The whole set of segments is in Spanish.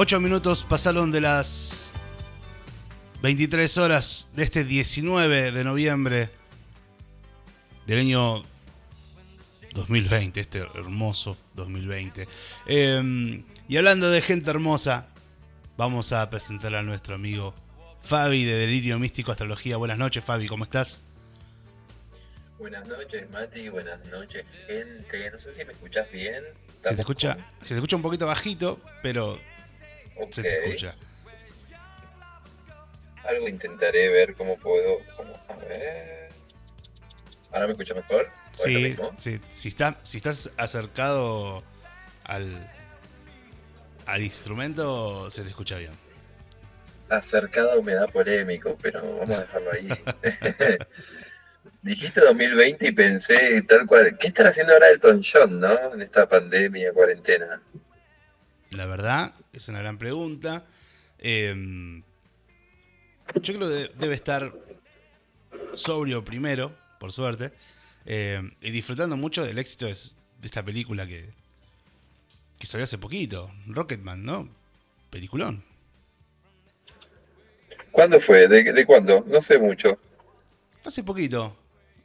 8 minutos pasaron de las 23 horas de este 19 de noviembre del año 2020, este hermoso 2020. Em, y hablando de gente hermosa, vamos a presentar a nuestro amigo Fabi de Delirio Místico Astrología. Buenas noches, Fabi, ¿cómo estás? Buenas noches, Mati. Buenas noches, gente. No sé si me escuchas bien. Se te escucha, se te escucha un poquito bajito, pero se te escucha. Algo intentaré ver cómo puedo. a ver. ¿Ahora me escucha mejor? Sí, sí. Si, está, si estás acercado al, al instrumento, se te escucha bien. Acercado me da polémico, pero vamos a dejarlo ahí. Dijiste 2020 y pensé tal cual. ¿Qué estará haciendo ahora Elton John, no? En esta pandemia, cuarentena. La verdad, es una gran pregunta. Em, yo creo que debe estar sobrio primero, por suerte, em, y disfrutando mucho del éxito de, esta película que, que salió hace poquito, Rocketman, ¿no? Peliculón. ¿Cuándo fue? ¿De, de cuándo? No sé mucho. Hace poquito.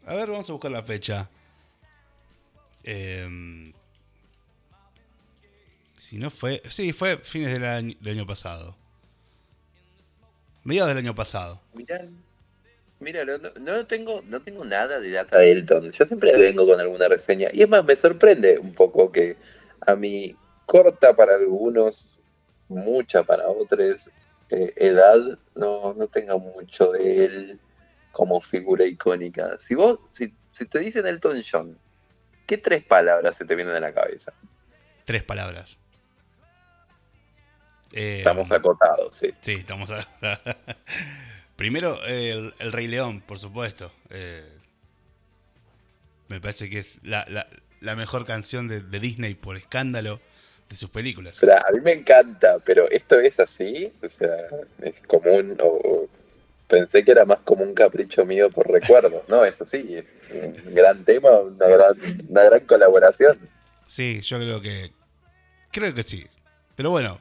A ver, vamos a buscar la fecha. Eh, si no fue. Sí, fue fines del año, pasado. Mediados del año pasado. Mirá, mira, no, tengo, no tengo nada de data de Elton. Yo siempre vengo con alguna reseña. Y es más, me sorprende un poco que a mi corta para algunos, mucha para otros, eh, edad, no, no tenga mucho de él como figura icónica. Si vos, si, si te dicen Elton John, ¿qué tres palabras se te vienen a la cabeza? Tres palabras. Eh, estamos acotados, sí. Sí, estamos acotados. Primero, el, Rey León, por supuesto. Eh, me parece que es la, mejor canción de, Disney por escándalo de sus películas. a mí me encanta, pero esto es así, o sea, es común o pensé que era más como un capricho mío por recuerdo. No, es así, es un gran tema, una gran, una gran colaboración. Sí, yo creo que. Creo que sí. Pero bueno,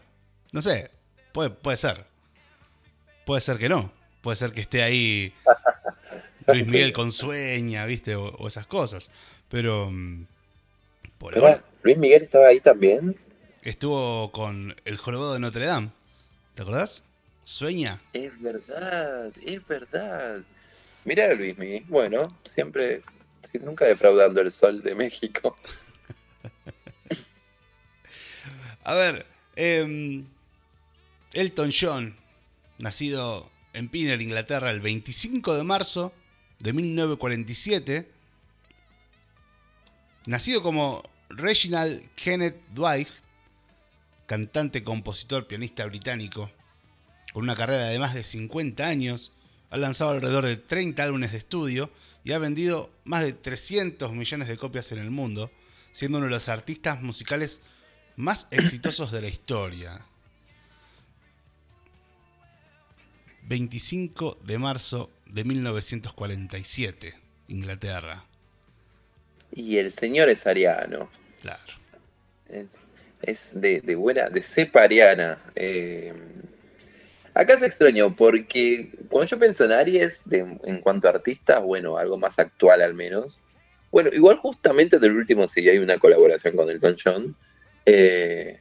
no sé. Puede, puede ser. Puede ser que no. Puede ser que esté ahí Luis Miguel con sueña, ¿viste? O, esas cosas. Pero. Mm, por ahora, ¿Luis Miguel estaba ahí también? Estuvo con El Jorobado de Notre Dame. ¿Te acordás? Sueña. Es verdad, es verdad. Mira, Luismi, bueno, siempre, nunca defraudando el sol de México. A ver, em, Elton John, nacido en Pinner, Inglaterra, el 25 de marzo de 1947, nacido como Reginald Kenneth Dwight, cantante, compositor, pianista británico, con una carrera de más de 50 años, ha lanzado alrededor de 30 álbumes de estudio y ha vendido más de 300 millones de copias en el mundo, siendo uno de los artistas musicales más exitosos de la historia. 25 de marzo de 1947, Inglaterra. Y el señor es ariano. Claro. Es, de, buena, de cepa ariana. Eh, Acá se extraño porque cuando yo pienso en Aries, en cuanto a artistas, bueno, algo más actual al menos. Bueno, igual justamente del último sí hay una colaboración con Elton John. Eh,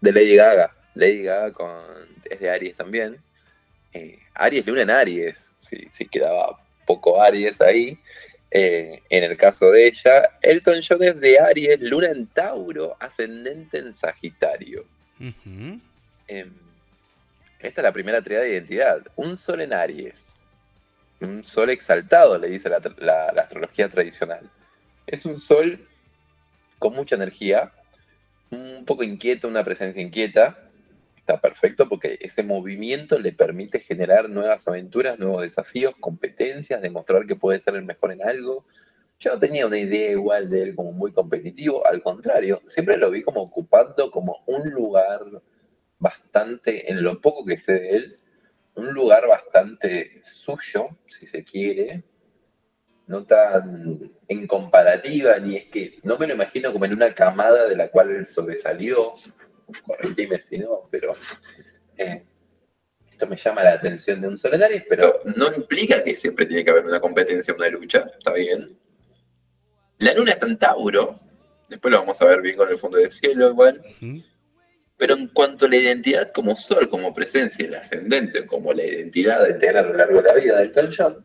de Lady Gaga. Lady Gaga con, es de Aries también. Eh, Aries, Luna en Aries. Si quedaba poco Aries ahí. Eh, en el caso de ella, Elton John es de Aries, Luna en Tauro, ascendente en Sagitario. Esta es la primera triada de identidad. Un sol en Aries. Un sol exaltado, le dice la, astrología tradicional. Es un sol con mucha energía, un poco inquieto, una presencia inquieta. Está perfecto porque ese movimiento le permite generar nuevas aventuras, nuevos desafíos, competencias, demostrar que puede ser el mejor en algo. Yo no tenía una idea igual de él como muy competitivo, al contrario, siempre lo vi como ocupando como un lugar bastante, en lo poco que sé de él, un lugar bastante suyo, si se quiere, no tan en comparativa, ni es que no me lo imagino como en una camada de la cual él sobresalió, corregime si no, pero eh, esto me llama la atención de un Sol en Aries, pero no implica que siempre tiene que haber una competencia, una lucha, está bien. La luna está en Tauro, después lo vamos a ver bien con el fondo de cielo igual. Pero en cuanto a la identidad como sol, como presencia, el ascendente, como la identidad de tener a lo largo de la vida del John,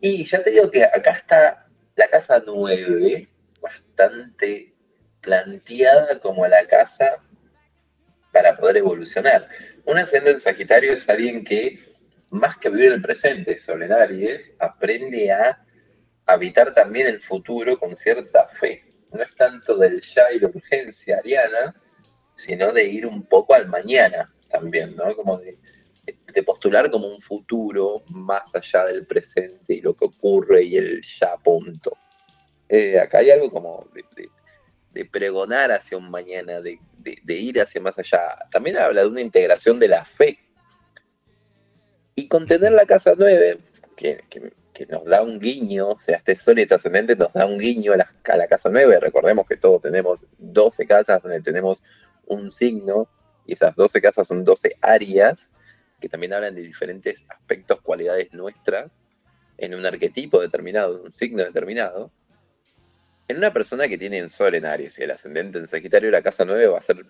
y ya te digo que acá está la casa 9, bastante planteada como la casa para poder evolucionar. Un ascendente Sagitario es alguien que, más que vivir el presente, Sol Aries, aprende a habitar también el futuro con cierta fe. No es tanto del ya y la urgencia ariana, sino de ir un poco al mañana también, ¿no? Como de, postular como un futuro más allá del presente y lo que ocurre y el ya punto. Eh, acá hay algo como de, pregonar hacia un mañana, de, ir hacia más allá. También habla de una integración de la fe. Y contener la casa 9, que, nos da un guiño, o sea, este sol y este ascendente nos da un guiño a la, a la casa 9. Recordemos que todos tenemos 12 casas donde tenemos un signo, y esas 12 casas son 12 áreas que también hablan de diferentes aspectos, cualidades nuestras, en un arquetipo determinado, en un signo determinado. En una persona que tiene en Sol en Aries y el ascendente en Sagitario, la casa 9 va a ser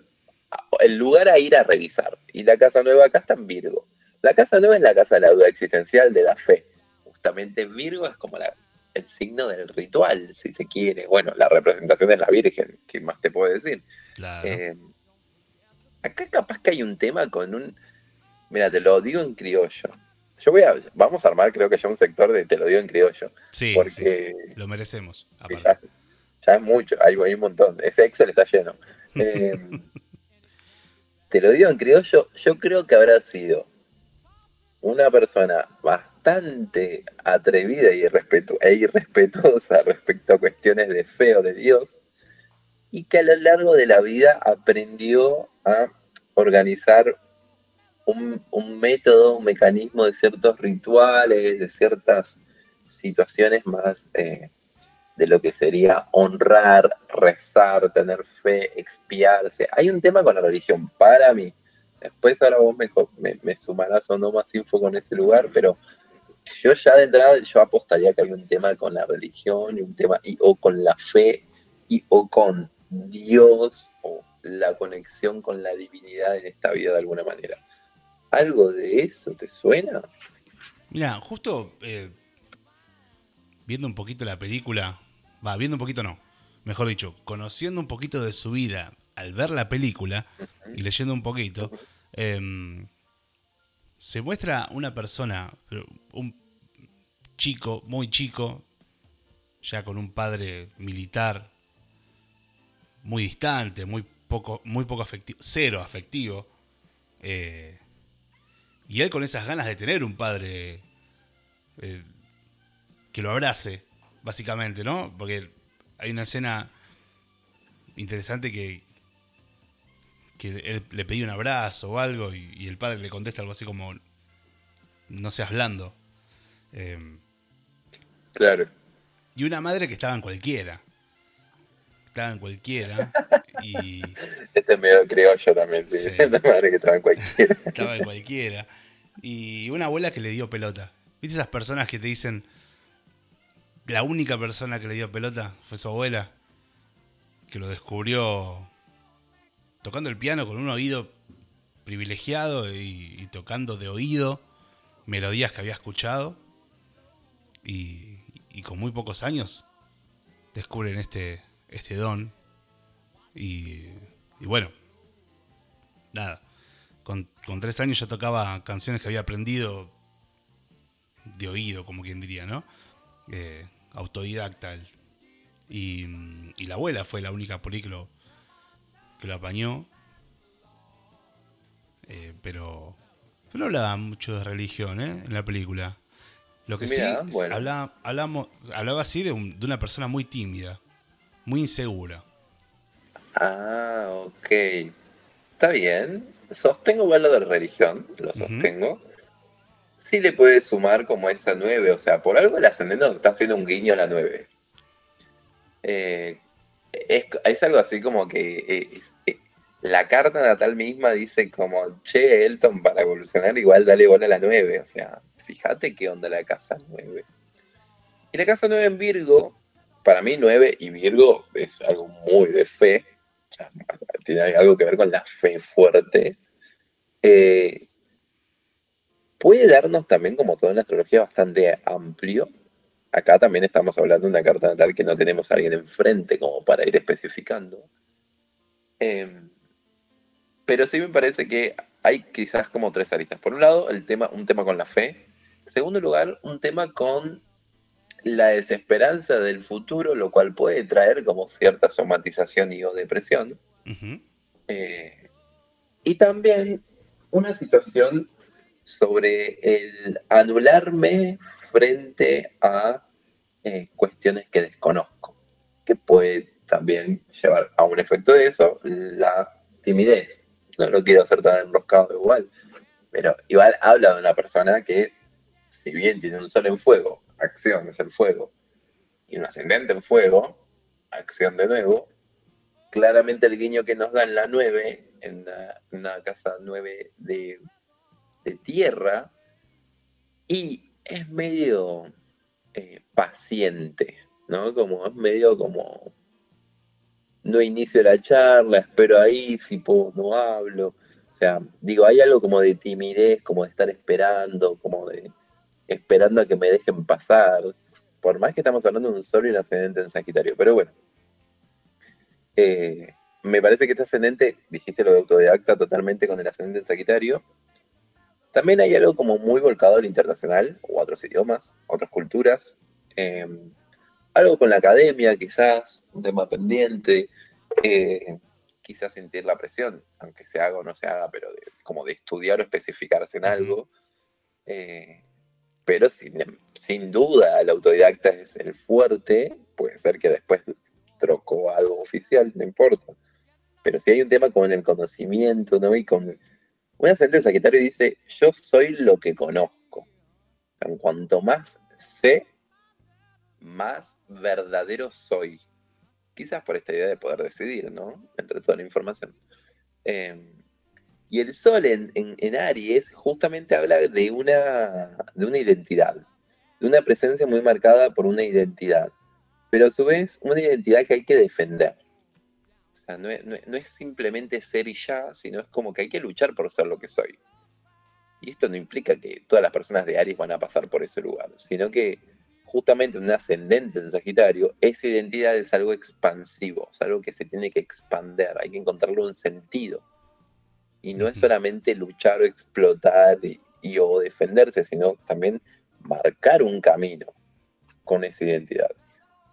el lugar a ir a revisar. Y la casa 9 acá está en Virgo. La casa 9 es la casa de la duda existencial, de la fe. Justamente Virgo es como el signo del ritual, si se quiere. Bueno, la representación de la Virgen, ¿qué más te puedo decir? Claro. Eh, acá capaz que hay un tema con un. Mira, te lo digo en criollo. Yo voy a. Vamos a armar, creo que ya un sector de te lo digo en criollo. Sí, porque lo merecemos. Ya, es mucho, hay, un montón. Ese Excel está lleno. Eh, te lo digo en criollo, yo creo que habrá sido una persona bastante atrevida y e irrespetuosa respecto a cuestiones de fe o de Dios, y que a lo largo de la vida aprendió a organizar un, método, un mecanismo de ciertos rituales, de ciertas situaciones más eh, de lo que sería honrar, rezar, tener fe, expiarse. Hay un tema con la religión para mí. Después ahora vos me, sumarás o no más info con ese lugar, pero yo ya de entrada yo apostaría que hay un tema con la religión y un tema o con la fe y o con Dios o la conexión con la divinidad en esta vida de alguna manera. ¿Algo de eso te suena? Mira, justo eh, viendo un poquito la película, va, viendo un poquito no, mejor dicho, conociendo un poquito de su vida al ver la película y leyendo un poquito, em, se muestra una persona, un chico, muy chico, ya con un padre militar, muy distante, muy poco, muy poco afectivo, cero afectivo. Eh, y él con esas ganas de tener un padre eh, que lo abrace, básicamente, ¿no? Porque hay una escena interesante que, que él le pedía un abrazo o algo y, el padre le contesta algo así como, no seas blando. Eh, claro. Y una madre que estaba en cualquiera estaba en cualquiera. Y... Este medio criollo también, sí. madre que estaba en cualquiera. estaba en cualquiera. Y una abuela que le dio pelota. ¿Viste esas personas que te dicen la única persona que le dio pelota fue su abuela? Que lo descubrió tocando el piano con un oído privilegiado y, tocando de oído melodías que había escuchado. Y, y con muy pocos años descubren este, este don. Y, bueno, nada. Con, tres años ya tocaba canciones que había aprendido de oído, como quien diría, ¿no? Eh, autodidacta. Y, la abuela fue la única por que lo, apañó. Eh, pero, no hablaba mucho de religión ¿eh? en la película. Lo que sí, hablaba, hablamos, hablaba así de, de, una persona muy tímida muy insegura. Ah, ok. Está bien. Sostengo igual lo de religión, lo sostengo. Sí le puede sumar como esa 9, o sea, por algo el ascendente está haciendo un guiño a la 9. Eh, es, algo así como que eh, la carta natal misma dice como, che, Elton, para evolucionar igual dale bola a la 9. O sea, fíjate qué onda la casa 9. Y la casa 9 en Virgo, para mí 9 y Virgo es algo muy de fe. tiene algo que ver con la fe fuerte. Eh, puede darnos también, como toda una astrología, bastante amplio. Acá también estamos hablando de una carta natal que no tenemos a alguien enfrente como para ir especificando. Em, pero sí me parece que hay quizás como tres aristas. Por un lado, el tema, un tema con la fe. En segundo lugar, un tema con la desesperanza del futuro, lo cual puede traer como cierta somatización y o depresión. Eh, y también una situación sobre el anularme frente a eh, cuestiones que desconozco, que puede también llevar a un efecto de eso la timidez. No lo quiero hacer tan enroscado igual, pero igual habla de una persona que, si bien tiene un sol en fuego, acción es el fuego, y un ascendente en fuego, acción de nuevo, claramente el guiño que nos da en la 9, en una, casa 9 de, de, tierra, y es medio eh, paciente, ¿no? Como es medio como no inicio la charla, espero ahí, si puedo no hablo. O sea, digo, hay algo como de timidez, como de estar esperando, como de esperando a que me dejen pasar. Por más que estamos hablando de un sol y un ascendente en Sagitario. Pero bueno, eh, me parece que este ascendente, dijiste lo de autodidacta totalmente con el ascendente en Sagitario. También hay algo como muy volcado al internacional, o a otros idiomas, otras culturas. Eh, algo con la academia, quizás, un tema pendiente, eh, quizás sentir la presión, aunque se haga o no se haga, pero como de estudiar o especificarse en algo. Eh, pero sin, sin, duda el autodidacta es el fuerte, puede ser que después trocó algo oficial, no importa. Pero si hay un tema con el conocimiento, ¿no? Y con una de Sagitario dice, yo soy lo que conozco. En cuanto más sé, más verdadero soy. Quizás por esta idea de poder decidir, ¿no? Entre toda la información. Em, y el sol en, Aries justamente habla de una, de una identidad, de una presencia muy marcada por una identidad, pero a su vez una identidad que hay que defender. Sea, no es simplemente ser y ya, sino es como que hay que luchar por ser lo que soy. Y esto no implica que todas las personas de Aries van a pasar por ese lugar, sino que justamente un ascendente en Sagitario, esa identidad es algo expansivo, es algo que se tiene que expander, hay que encontrarle un sentido. Y no es solamente luchar o explotar y, o defenderse, sino también marcar un camino con esa identidad.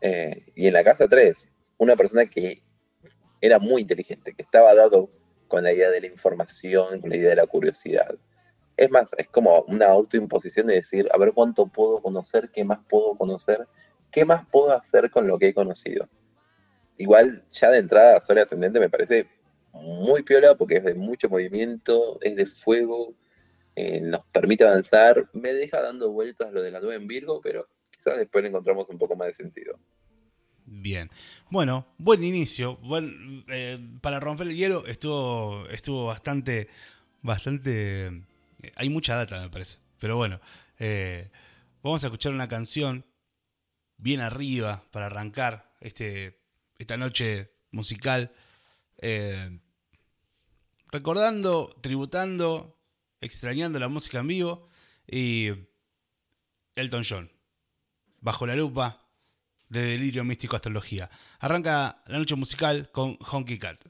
Eh, y en la casa 3, una persona que era muy inteligente, que estaba dado con la idea de la información, con la idea de la curiosidad, es más, es como una autoimposición de decir, a ver cuánto puedo conocer, qué más puedo conocer, qué más puedo hacer con lo que he conocido. Igual, ya de entrada, Sol Ascendente me parece muy piola porque es de mucho movimiento, es de fuego, eh, nos permite avanzar, me deja dando vueltas lo de la 9 en Virgo, pero quizás después le encontramos un poco más de sentido. Bien. Bueno, buen inicio. Eh, para romper el hielo estuvo, estuvo bastante, bastante eh, hay mucha data, me parece. Pero bueno, eh, vamos a escuchar una canción bien arriba para arrancar este, esta noche musical. Recordando, tributando, extrañando la música en vivo y Elton John, bajo la lupa de Delirio Místico Astrología. Arranca la noche musical con Honky Cat.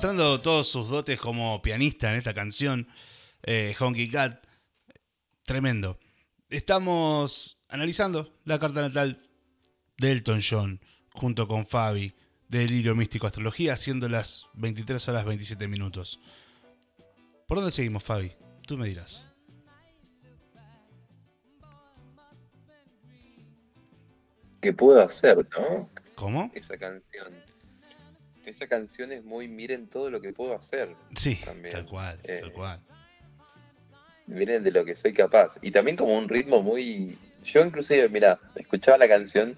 Demostrando todos sus dotes como pianista en esta canción, eh, Honky Cat. Tremendo. Estamos analizando la carta natal de Elton John junto con Fabi de Delirio Místico Astrología, siendo las 23 horas 27 minutos. ¿Por dónde seguimos, Fabi? Tú me dirás. ¿Qué puedo hacer, no? ¿Cómo? Esa canción esa canción es muy miren todo lo que puedo hacer. Sí, tal cual, tal eh, cual. Miren de lo que soy capaz. Y también como un ritmo muy... Yo inclusive, mira, escuchaba la canción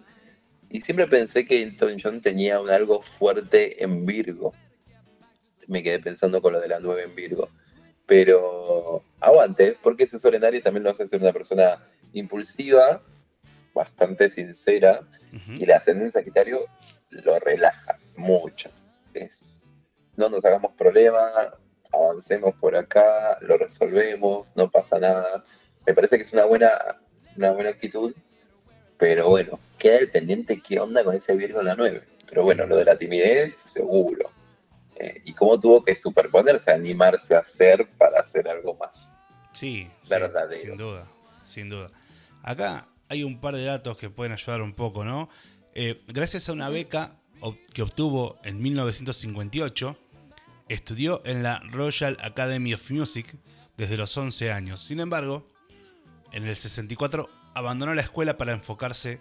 y siempre pensé que Elton John tenía un algo fuerte en Virgo. Me quedé pensando con lo de la 9 en Virgo. Pero aguante, porque ese solenario también lo hace ser una persona impulsiva, bastante sincera, y la ascendencia Sagitario lo relaja mucho no nos hagamos problemas, avancemos por acá, lo resolvemos, no pasa nada. Me parece que es una buena, una buena actitud, pero bueno, queda el pendiente qué onda con ese Virgo en la 9. Pero bueno, lo de la timidez, seguro. Eh, y cómo tuvo que superponerse, animarse a hacer para hacer algo más. Sí, sin duda, sin duda. Acá hay un par de datos que pueden ayudar un poco, ¿no? Eh, gracias a una beca que obtuvo en 1958, estudió en la Royal Academy of Music desde los 11 años. Sin embargo, en el 64 abandonó la escuela para enfocarse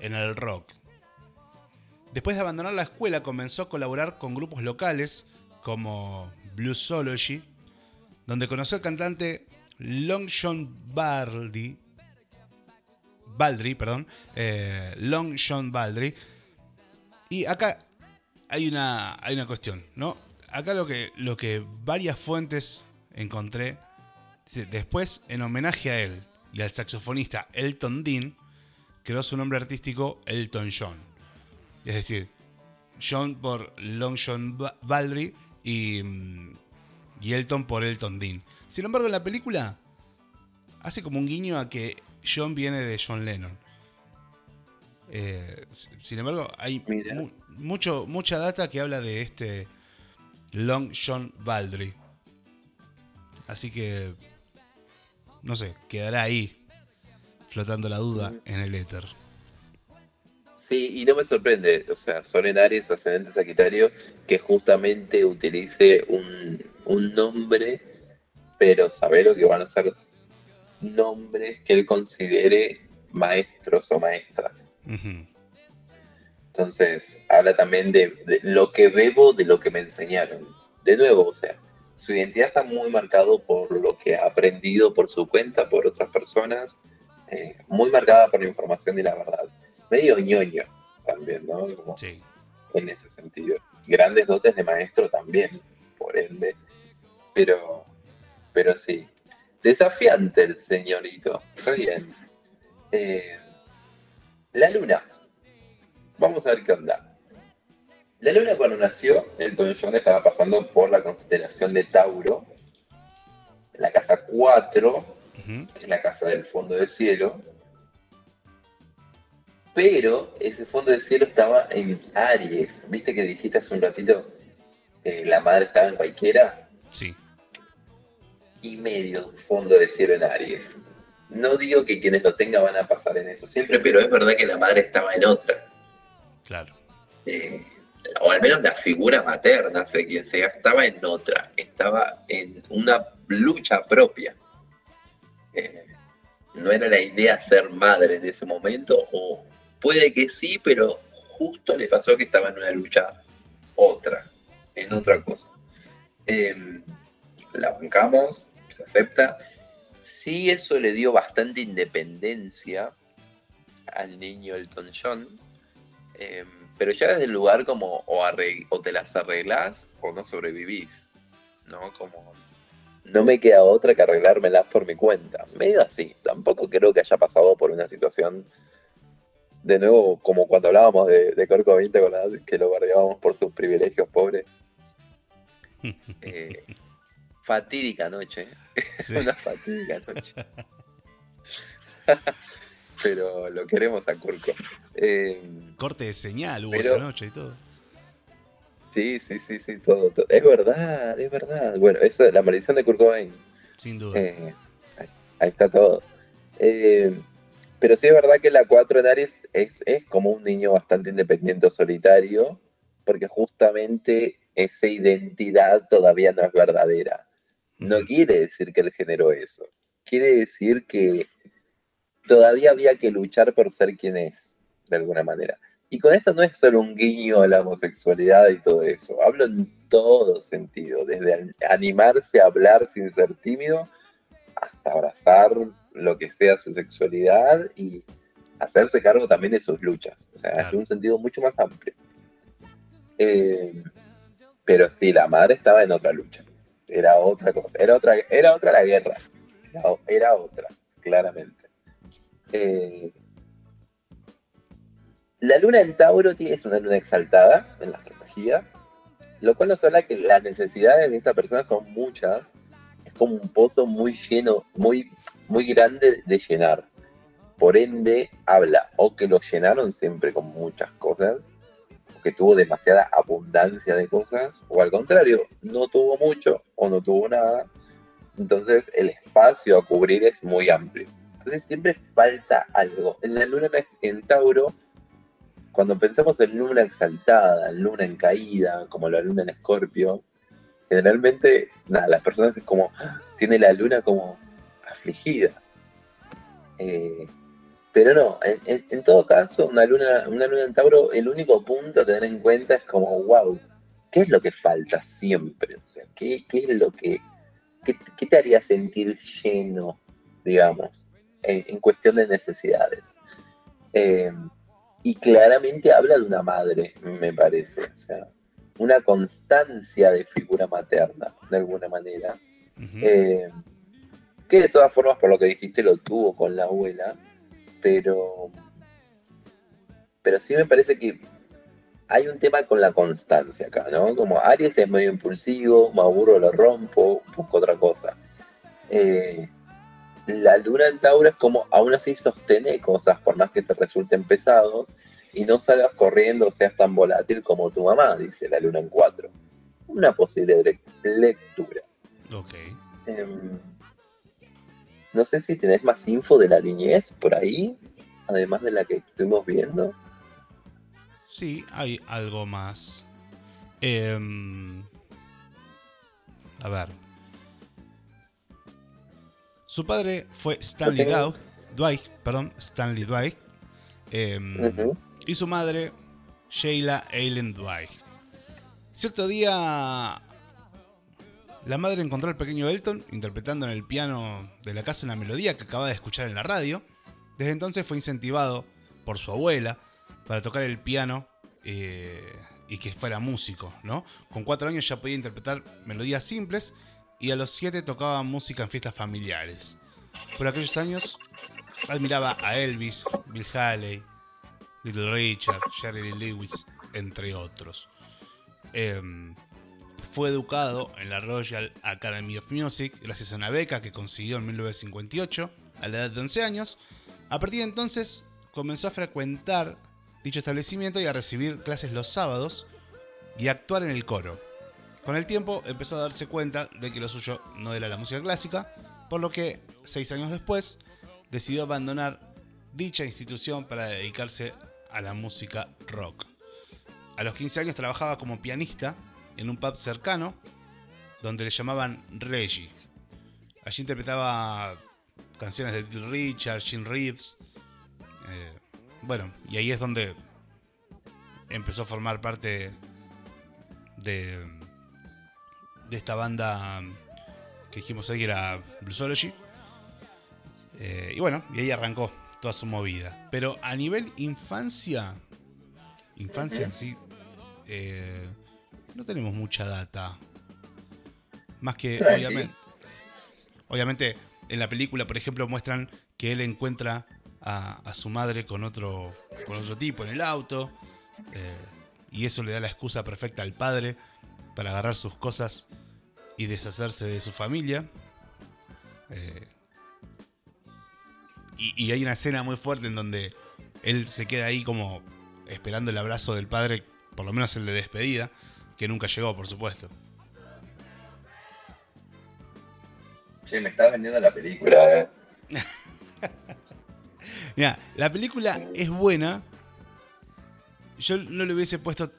en el rock. Después de abandonar la escuela comenzó a colaborar con grupos locales como Bluesology, donde conoció al cantante Long John Baldry, Baldry, perdón, eh, Long John Baldry, y acá hay una, hay una cuestión, ¿no? Acá lo que, lo que varias fuentes encontré, después en homenaje a él y al saxofonista Elton Dean, creó su nombre artístico Elton John. Es decir, John por Long John Baldry y, mm, y Elton por Elton Dean. Sin embargo, en la película hace como un guiño a que John viene de John Lennon. Eh, sin embargo, hay mucho, mucha data que habla de este Long John Baldry. Así que, no sé, quedará ahí flotando la duda en el éter. Sí, y no me sorprende, o sea, son en Aries ascendente Sagitario que justamente utilice un, un nombre, pero saber lo que van a ser nombres que él considere maestros o maestras. Entonces, habla también de, lo que bebo, de lo que me enseñaron. De nuevo, o sea, su identidad está muy marcado por lo que ha aprendido por su cuenta, por otras personas, eh, muy marcada por la información y la verdad. Medio ñoño también, ¿no? sí. En ese sentido. Grandes dotes de maestro también, por ende. Pero, pero sí. Desafiante el señorito. Está bien. Eh, la luna. Vamos a ver qué onda. La luna cuando nació, Elton John estaba pasando por la constelación de Tauro, la casa 4, que es la casa del fondo del cielo. Pero ese fondo del cielo estaba en Aries. ¿Viste que dijiste hace un ratito que la madre estaba en cualquiera? Sí. Y medio fondo de cielo en Aries. No digo que quienes lo tengan van a pasar en eso siempre, pero es verdad que la madre estaba en otra. Claro. Eh, o al menos la figura materna, sé quien sea, estaba en otra, estaba en una lucha propia. Eh, no era la idea ser madre en ese momento, o puede que sí, pero justo le pasó que estaba en una lucha otra, en otra cosa. Em, la bancamos, se acepta. Sí, eso le dio bastante independencia al niño Elton John. Em, pero ya desde el lugar como o, o te las arreglás o no sobrevivís, ¿no? Como no me queda otra que arreglármelas por mi cuenta. Medio así. Tampoco creo que haya pasado por una situación, de nuevo, como cuando hablábamos de, de Corco 20 con la, que lo guardábamos por sus privilegios pobres. Eh, fatídica noche. Es una fatídica noche. pero lo queremos a Curco. Eh, Corte de señal hubo esa noche y todo. Sí, sí, sí, sí, todo, Es verdad, es verdad. Bueno, eso es la maldición de Kurt Sin duda. Eh, ahí, está todo. Eh, pero sí es verdad que la 4 en Aries es, es como un niño bastante independiente o solitario, porque justamente esa identidad todavía no es verdadera. No quiere decir que él generó eso. Quiere decir que todavía había que luchar por ser quien es, de alguna manera. Y con esto no es solo un guiño a la homosexualidad y todo eso. Hablo en todo sentido, desde animarse a hablar sin ser tímido hasta abrazar lo que sea su sexualidad y hacerse cargo también de sus luchas. O sea, en un sentido mucho más amplio. Eh, pero sí, la madre estaba en otra lucha. Era otra cosa. Era otra, era otra la guerra. era otra, claramente. Eh, la luna en Tauro es una luna exaltada en la astrología, lo cual nos habla que las necesidades de esta persona son muchas. Es como un pozo muy lleno, muy, muy grande de llenar. Por ende, habla o que lo llenaron siempre con muchas cosas, que tuvo demasiada abundancia de cosas, o al contrario, no tuvo mucho o no tuvo nada. Entonces, el espacio a cubrir es muy amplio. Entonces siempre falta algo. En la luna en Tauro, cuando pensamos en luna exaltada, en luna en caída, como la luna en Escorpio, generalmente, nada, las personas es como, tiene la luna como afligida. Eh, pero no, en, todo caso, una luna, una luna en Tauro, el único punto a tener en cuenta es como, wow, ¿qué es lo que falta siempre? O sea, ¿qué, es lo que, qué te haría sentir lleno, digamos? en, cuestión de necesidades. Eh, y claramente habla de una madre, me parece. O sea, una constancia de figura materna, de alguna manera. Eh, que de todas formas, por lo que dijiste, lo tuvo con la abuela, pero, pero sí me parece que hay un tema con la constancia acá, ¿no? Como Aries es medio impulsivo, me aburro, lo rompo, busco otra cosa. Eh, la luna en Tauro es como aún así sostener cosas por más que te resulten pesados y no salgas corriendo o seas tan volátil como tu mamá, dice la luna en 4. Una posible lectura. Ok. Em, no sé si tenés más info de la niñez por ahí, además de la que estuvimos viendo. Sí, hay algo más. Em, a ver, su padre fue Stanley Dwight, perdón, Stanley Dwight, em, y su madre Sheila Eileen Dwight. Cierto día la madre encontró al pequeño Elton interpretando en el piano de la casa una melodía que acaba de escuchar en la radio. Desde entonces fue incentivado por su abuela para tocar el piano eh, y que fuera músico, ¿no? Con cuatro años ya podía interpretar melodías simples y a los siete tocaba música en fiestas familiares. Por aquellos años admiraba a Elvis, Bill Haley, Little Richard, Jerry Lewis, entre otros. Em, fue educado en la Royal Academy of Music gracias a una beca que consiguió en 1958 a la edad de 11 años. A partir de entonces comenzó a frecuentar dicho establecimiento y a recibir clases los sábados y a actuar en el coro. Con el tiempo empezó a darse cuenta de que lo suyo no era la música clásica, por lo que seis años después decidió abandonar dicha institución para dedicarse a la música rock. A los 15 años trabajaba como pianista en un pub cercano donde le llamaban Reggie. Allí interpretaba canciones de Richard, Jim Reeves. Eh, bueno, y ahí es donde empezó a formar parte de, de esta banda que dijimos ahí que era Bluesology. Eh, y bueno, y ahí arrancó toda su movida. Pero a nivel infancia, infancia en sí, eh, no tenemos mucha data. Más que, obviamente, obviamente, en la película, por ejemplo, muestran que él encuentra a, su madre con otro, con otro tipo en el auto. Eh, y eso le da la excusa perfecta al padre para agarrar sus cosas y deshacerse de su familia. Eh, y, hay una escena muy fuerte en donde él se queda ahí como esperando el abrazo del padre, por lo menos el de despedida, que nunca llegó, por supuesto. Che, me estás vendiendo la película, eh. Mira, la película es buena. Yo no le hubiese puesto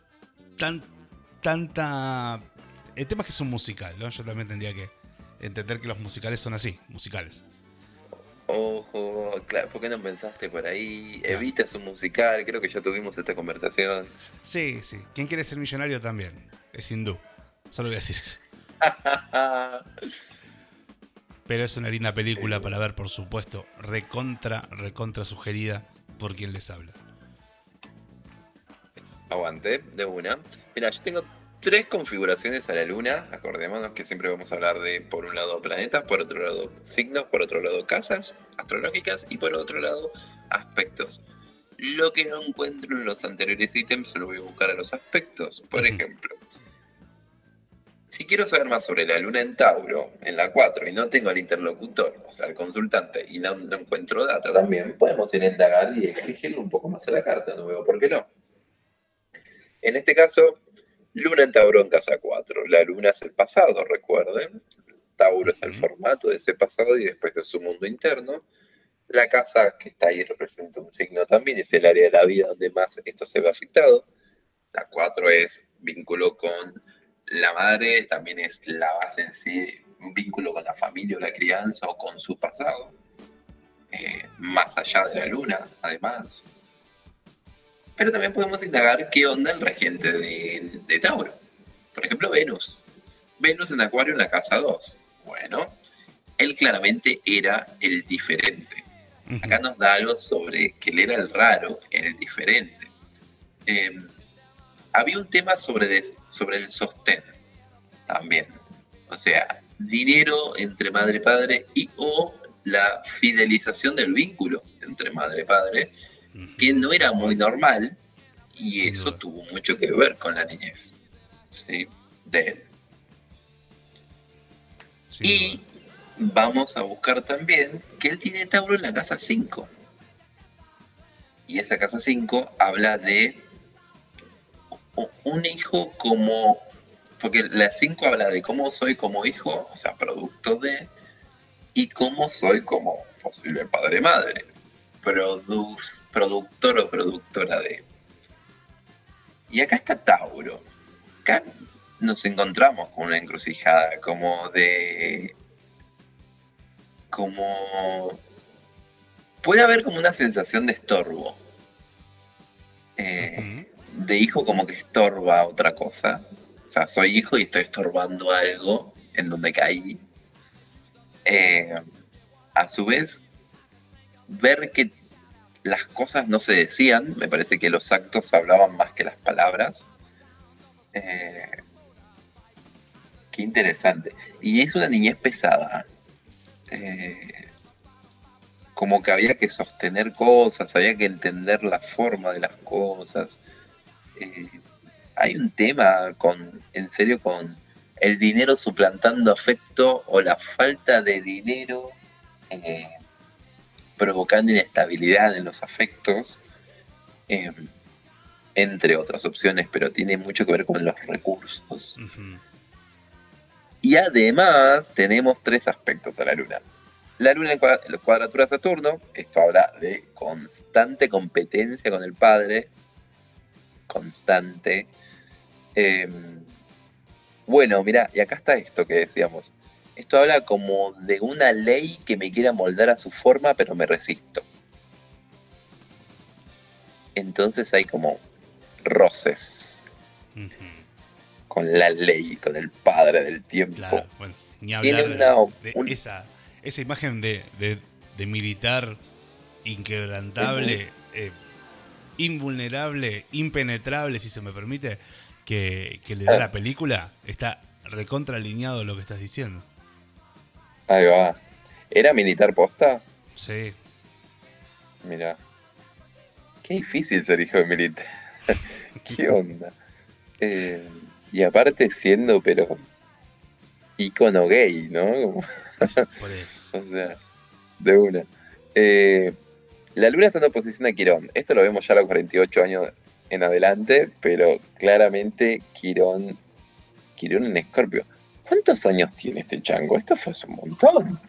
tan, tanta. El tema es que es un musical, ¿no? Yo también tendría que entender que los musicales son así, musicales. Ojo, claro, ¿por qué no pensaste por ahí? Evita su musical, creo que ya tuvimos esta conversación. Sí, sí. ¿Quién quiere ser millonario también? Es hindú. Solo voy a decir eso. Pero es una linda película para ver, por supuesto. Recontra, recontra sugerida por quien les habla. Aguante, de una. Mira, yo tengo tres configuraciones a la luna. Acordémonos que siempre vamos a hablar de, por un lado, planetas, por otro lado, signos, por otro lado, casas astrológicas y por otro lado, aspectos. Lo que no encuentro en los anteriores ítems lo voy a buscar a los aspectos. Por ejemplo, si quiero saber más sobre la luna en Tauro, en la 4, y no tengo al interlocutor, o sea, al consultante, y no, encuentro data también, podemos ir a indagar y exigirle un poco más a la carta, no veo por qué no. En este caso, luna en Tauro en casa 4. La luna es el pasado, recuerden. Tauro es el formato de ese pasado y después de su mundo interno. La casa que está ahí representa un signo también, es el área de la vida donde más esto se ve afectado. La 4 es vínculo con la madre también es la base en sí, un vínculo con la familia o la crianza o con su pasado, eh, más allá de la luna, además. Pero también podemos indagar qué onda el regente de, Tauro. Por ejemplo, Venus. Venus en Acuario en la casa 2. Bueno, él claramente era el diferente. Acá nos da algo sobre que él era el raro, el diferente. Eh, había un tema sobre, sobre el sostén también. O sea, dinero entre madre y padre y o la fidelización del vínculo entre madre y padre, que no era muy normal y eso tuvo mucho que ver con la niñez ¿sí? de él. y vamos a buscar también que él tiene Tauro en la casa 5. Y esa casa 5 habla de un hijo como, porque la 5 habla de cómo soy como hijo, o sea, producto de, y cómo soy como posible padre-madre, productor o productora de. Y acá está Tauro. Acá nos encontramos con una encrucijada como de... como... Puede haber como una sensación de estorbo. Eh, de hijo como que estorba otra cosa. O sea, soy hijo y estoy estorbando algo en donde caí. Eh, a su vez, ver que las cosas no se decían, me parece que los actos hablaban más que las palabras. Eh, qué interesante. Y es una niñez pesada. Eh, como que había que sostener cosas, había que entender la forma de las cosas. Eh, hay un tema con, en serio, con el dinero suplantando afecto o la falta de dinero provocando inestabilidad en los afectos, em, entre otras opciones, pero tiene mucho que ver con los recursos. Y además tenemos tres aspectos a la luna. La luna en cuadratura Saturno, esto habla de constante competencia con el padre, constante. Em, bueno, mira, y acá está esto que decíamos. Esto habla como de una ley que me quiera moldar a su forma, pero me resisto. Entonces hay como roces con la ley, con el padre del tiempo. Claro, bueno, ni hablar de, esa, esa, imagen de, militar inquebrantable, eh, invulnerable, impenetrable, si se me permite, que, le da la película, está recontra alineado lo que estás diciendo. Ahí va. ¿Era militar posta? Sí. Mira. Qué difícil ser hijo de militar. ¿Qué onda? Eh, y aparte siendo, pero. icono gay, ¿no? Por eso. o sea, de una. Eh, la luna está en oposición a Quirón. Esto lo vemos ya a los 48 años en adelante, pero claramente Quirón. Quirón en Escorpio. ¿Cuántos años tiene este chango? Esto fue un montón.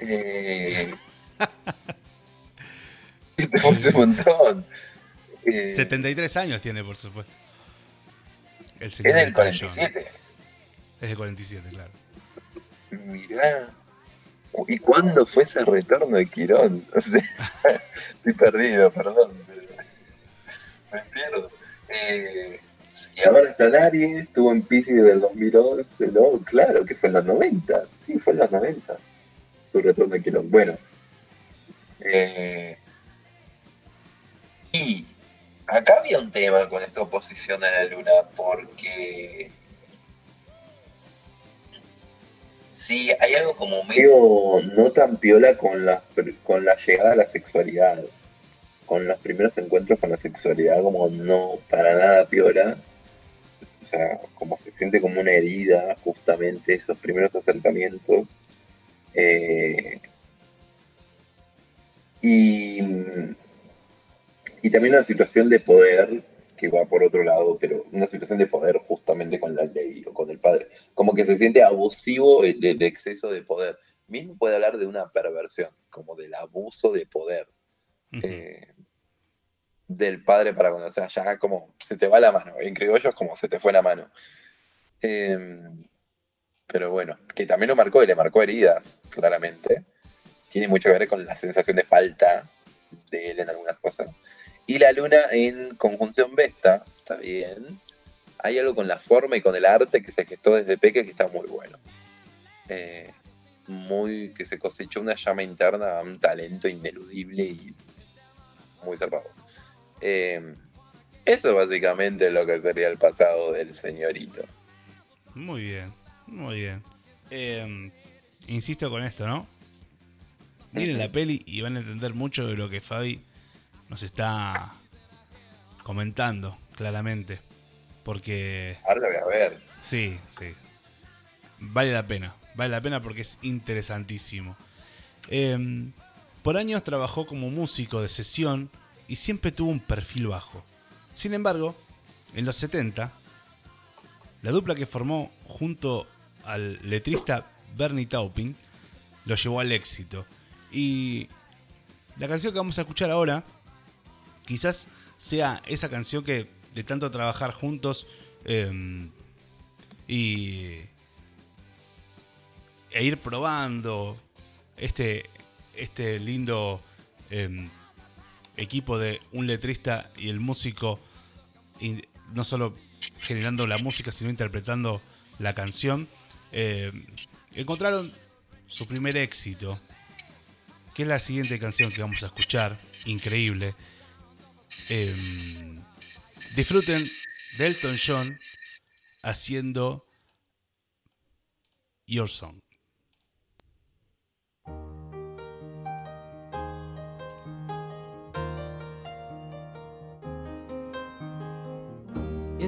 Eh... Esto fue un montón. 73 eh, años tiene, por supuesto. El es del 47. Es del 47, claro. Mirá. ¿Y cuándo fue ese retorno de Quirón? estoy perdido, perdón. Me pierdo. Eh, y ahora está en estuvo en Pisces del 2011, ¿no? Claro, que fue en los 90. Sí, fue en los 90. Su retorno de Quilón. Bueno. Eh, y acá había un tema con esta oposición a la luna, porque. Sí, hay algo como medio no tan piola con la, con la llegada a la sexualidad con los primeros encuentros con la sexualidad como no para nada piola. O sea, como se siente como una herida justamente esos primeros acercamientos. Eh, y, y también una situación de poder que va por otro lado, pero una situación de poder justamente con la ley o con el padre. Como que se siente abusivo de, de exceso de poder. Mismo puede hablar de una perversión, como del abuso de poder. Eh, del padre para cuando, sea, ya como se te va la mano. En criollo como se te fue la mano. Em, pero bueno, que también lo marcó y le marcó heridas, claramente. Tiene mucho que ver con la sensación de falta de él en algunas cosas. Y la luna en conjunción Vesta, está bien. Hay algo con la forma y con el arte que se gestó desde Peque que está muy bueno. Eh, muy que se cosechó una llama interna, un talento ineludible y muy zarpado. Eh, eso básicamente es lo que sería el pasado del señorito. Muy bien, muy bien. Eh, insisto con esto, ¿no? Miren la peli y van a entender mucho de lo que Fabi nos está comentando, claramente. Porque. Ahora voy a ver. Sí, sí. Vale la pena. Vale la pena porque es interesantísimo. Eh, por años trabajó como músico de sesión y siempre tuvo un perfil bajo. Sin embargo, en los 70, la dupla que formó junto al letrista Bernie Taupin lo llevó al éxito. Y la canción que vamos a escuchar ahora, quizás sea esa canción que de tanto trabajar juntos em, y e ir probando este, este lindo em, equipo de un letrista y el músico, no solo generando la música, sino interpretando la canción, eh, encontraron su primer éxito, que es la siguiente canción que vamos a escuchar, increíble. Eh, disfruten de Elton John haciendo Your Song.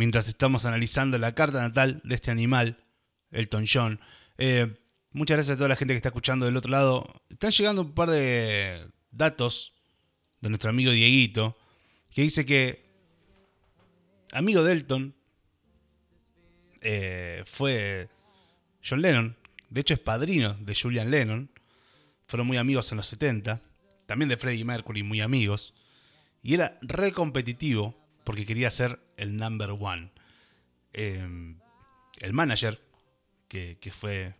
mientras estamos analizando la carta natal de este animal, Elton John. Eh, muchas gracias a toda la gente que está escuchando del otro lado. Están llegando un par de datos de nuestro amigo Dieguito, que dice que amigo de Elton eh, fue John Lennon. De hecho es padrino de Julian Lennon. Fueron muy amigos en los 70. También de Freddie Mercury, muy amigos. Y era re competitivo porque quería ser el number one. Eh, el manager, que, fue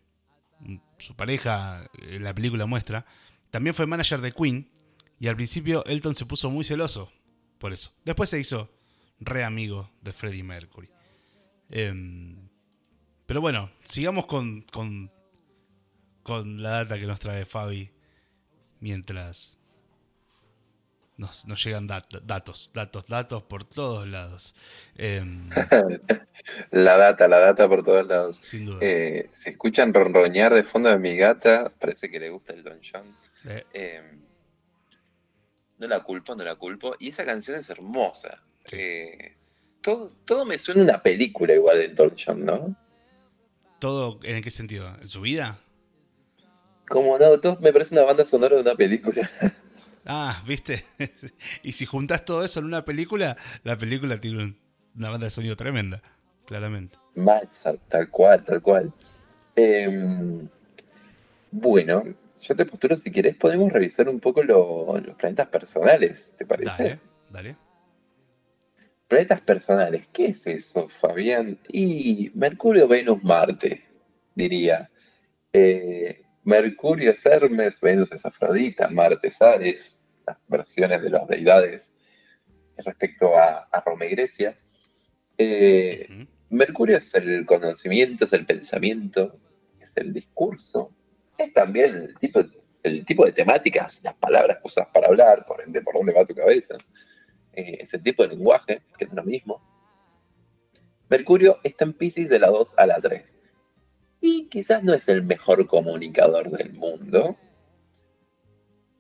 su pareja, la película muestra, también fue manager de Queen. Y al principio Elton se puso muy celoso por eso. Después se hizo re amigo de Freddie Mercury. Em, pero bueno, sigamos con, con, con la data que nos trae Fabi mientras nos, nos llegan dat- datos, datos, datos por todos lados. Em, La data, la data por todos lados. sin duda. Eh, se escuchan ronroñar de fondo de mi gata, parece que le gusta el Don John. Eh, Eh, no la culpo, no la culpo. Y esa canción es hermosa. Sí. Eh, todo, todo me suena a una película igual de Don John, ¿no? ¿Todo en qué sentido? ¿En su vida? Como no, todo me parece una banda sonora de una película. Ah, ¿viste? y si juntas todo eso en una película, la película tiene un- una banda de sonido tremenda, claramente. Max, tal cual, tal cual. Em, bueno, yo te posturo, si querés, podemos revisar un poco lo- los planetas personales, ¿te parece? Dale, dale. Planetas personales, ¿qué es eso, Fabián? Y Mercurio, Venus, Marte, diría. Eh, Mercurio es Hermes, Venus es Afrodita, Marte es Ares, las versiones de las deidades respecto a, a Roma y Grecia. Eh. Mercurio es el conocimiento, es el pensamiento, es el discurso, es también el tipo, el tipo de temáticas, las palabras que usas para hablar, por ende, por dónde va tu cabeza. Eh, es el tipo de lenguaje, que es lo mismo. Mercurio está en Pisces de la 2 a la 3. Y quizás no es el mejor comunicador del mundo,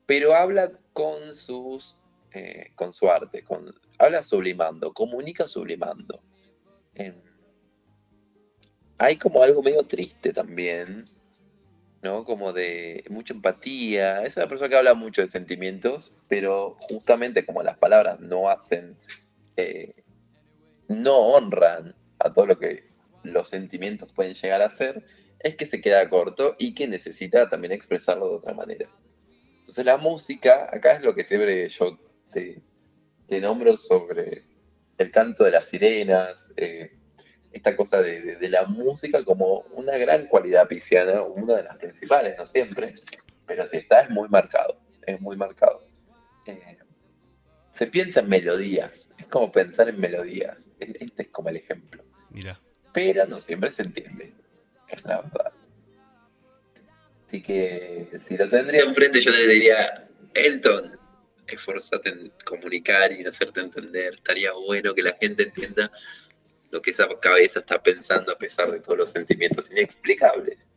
pero habla con sus eh, con su arte, con, habla sublimando, comunica sublimando. Em, hay como algo medio triste también, ¿no? Como de mucha empatía. Es una persona que habla mucho de sentimientos, pero justamente como las palabras no hacen, eh, no honran a todo lo que los sentimientos pueden llegar a ser, es que se queda corto y que necesita también expresarlo de otra manera. Entonces la música, acá es lo que siempre yo te, nombro sobre el canto de las sirenas, eh, esta cosa de, la música como una gran cualidad pisciana, una de las principales, no siempre, pero si está es muy marcado, es muy marcado. Eh, se piensa en melodías, es como pensar en melodías, este es como el ejemplo, Mira. Pero no siempre se entiende, es la verdad. Así que si lo tendría enfrente yo le diría, Elton, esforzate en comunicar y hacerte entender, estaría bueno que la gente entienda lo que esa cabeza está pensando a pesar de todos los sentimientos inexplicables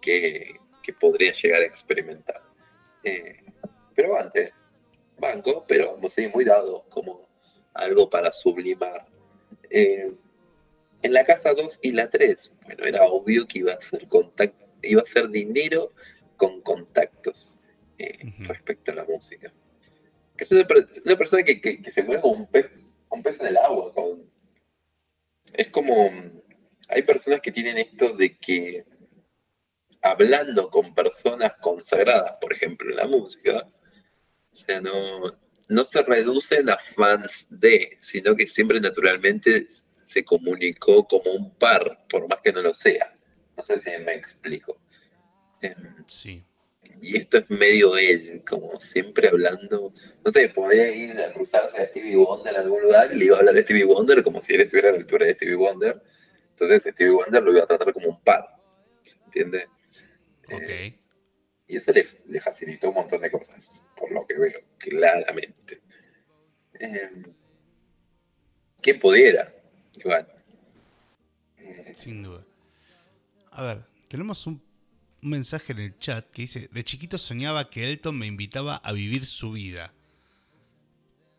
que, que podría llegar a experimentar. Eh, pero antes, banco, pero sí, muy dado como algo para sublimar. Eh, en la casa 2 y la 3, bueno, era obvio que iba a ser contact- iba a ser dinero con contactos eh, respecto a la música. Que es una, per- una persona que, que- que se mueve como un pez, un pez en el agua, con, es como, hay personas que tienen esto de que hablando con personas consagradas, por ejemplo, en la música, o sea, no, no se reducen a fans de, sino que siempre naturalmente se comunicó como un par, por más que no lo sea. No sé si me explico. Em, Sí. y esto es medio él, como siempre hablando, no sé, podría ir a cruzarse a Stevie Wonder en algún lugar y le iba a hablar de Stevie Wonder como si él estuviera a la altura de Stevie Wonder. Entonces Stevie Wonder lo iba a tratar como un par, ¿se entiende? Ok. Eh, y eso le, le facilitó un montón de cosas, por lo que veo, claramente. Eh, ¿Quién pudiera? Igual. Eh, Sin duda. A ver, tenemos un, un mensaje en el chat que dice, de chiquito soñaba que Elton me invitaba a vivir su vida.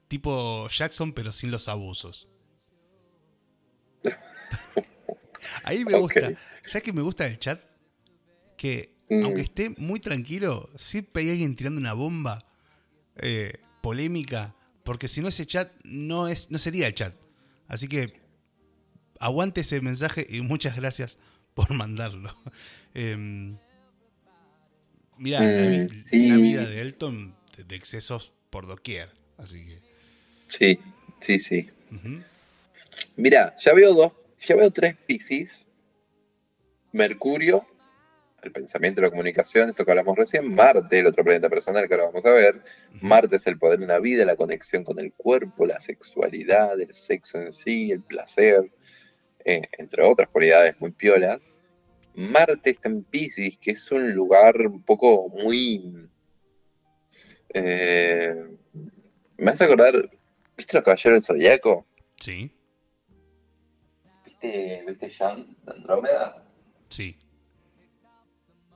Tipo Jackson, pero sin los abusos. Ahí me gusta. ¿Sabes qué me gusta del chat? Que Mm. aunque esté muy tranquilo, siempre hay alguien tirando una bomba eh, polémica. Porque si no ese chat no es, no sería el chat. Así que aguante ese mensaje y muchas gracias por mandarlo. Em, mira, la, Mm, sí. la vida de Elton de, de excesos por doquier. Así que. sí, sí, sí. ujú. Mira, ya veo dos, ya veo tres Piscis. Mercurio, al pensamiento y la comunicación, esto que hablamos recién, Marte, el otro planeta personal que ahora vamos a ver, Marte es el poder en la vida, la conexión con el cuerpo, la sexualidad, el sexo en sí, el placer, eh, entre otras cualidades muy piolas. Marte está en Pisces, que es un lugar un poco muy... Eh, me hace acordar, ¿viste los caballeros del Zodíaco? Sí. ¿Viste, ¿viste Jean de Andrómeda? Sí.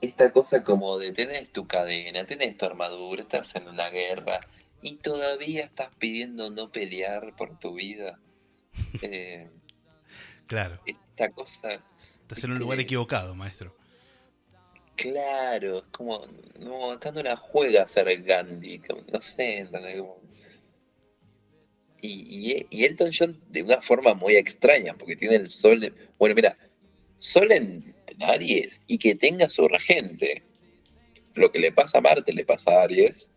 Esta cosa como de tenés tu cadena, tenés tu armadura, estás en una guerra y todavía estás pidiendo no pelear por tu vida. Eh, claro. Esta cosa Estás en un lugar equivocado, maestro. Claro, es como, no, acá no la juega a ser Gandhi, no sé, y, y, Elton John de una forma muy extraña, porque tiene el sol, bueno, mira, sol en, Aries y que tenga su regente, lo que le pasa a Marte le pasa a Aries,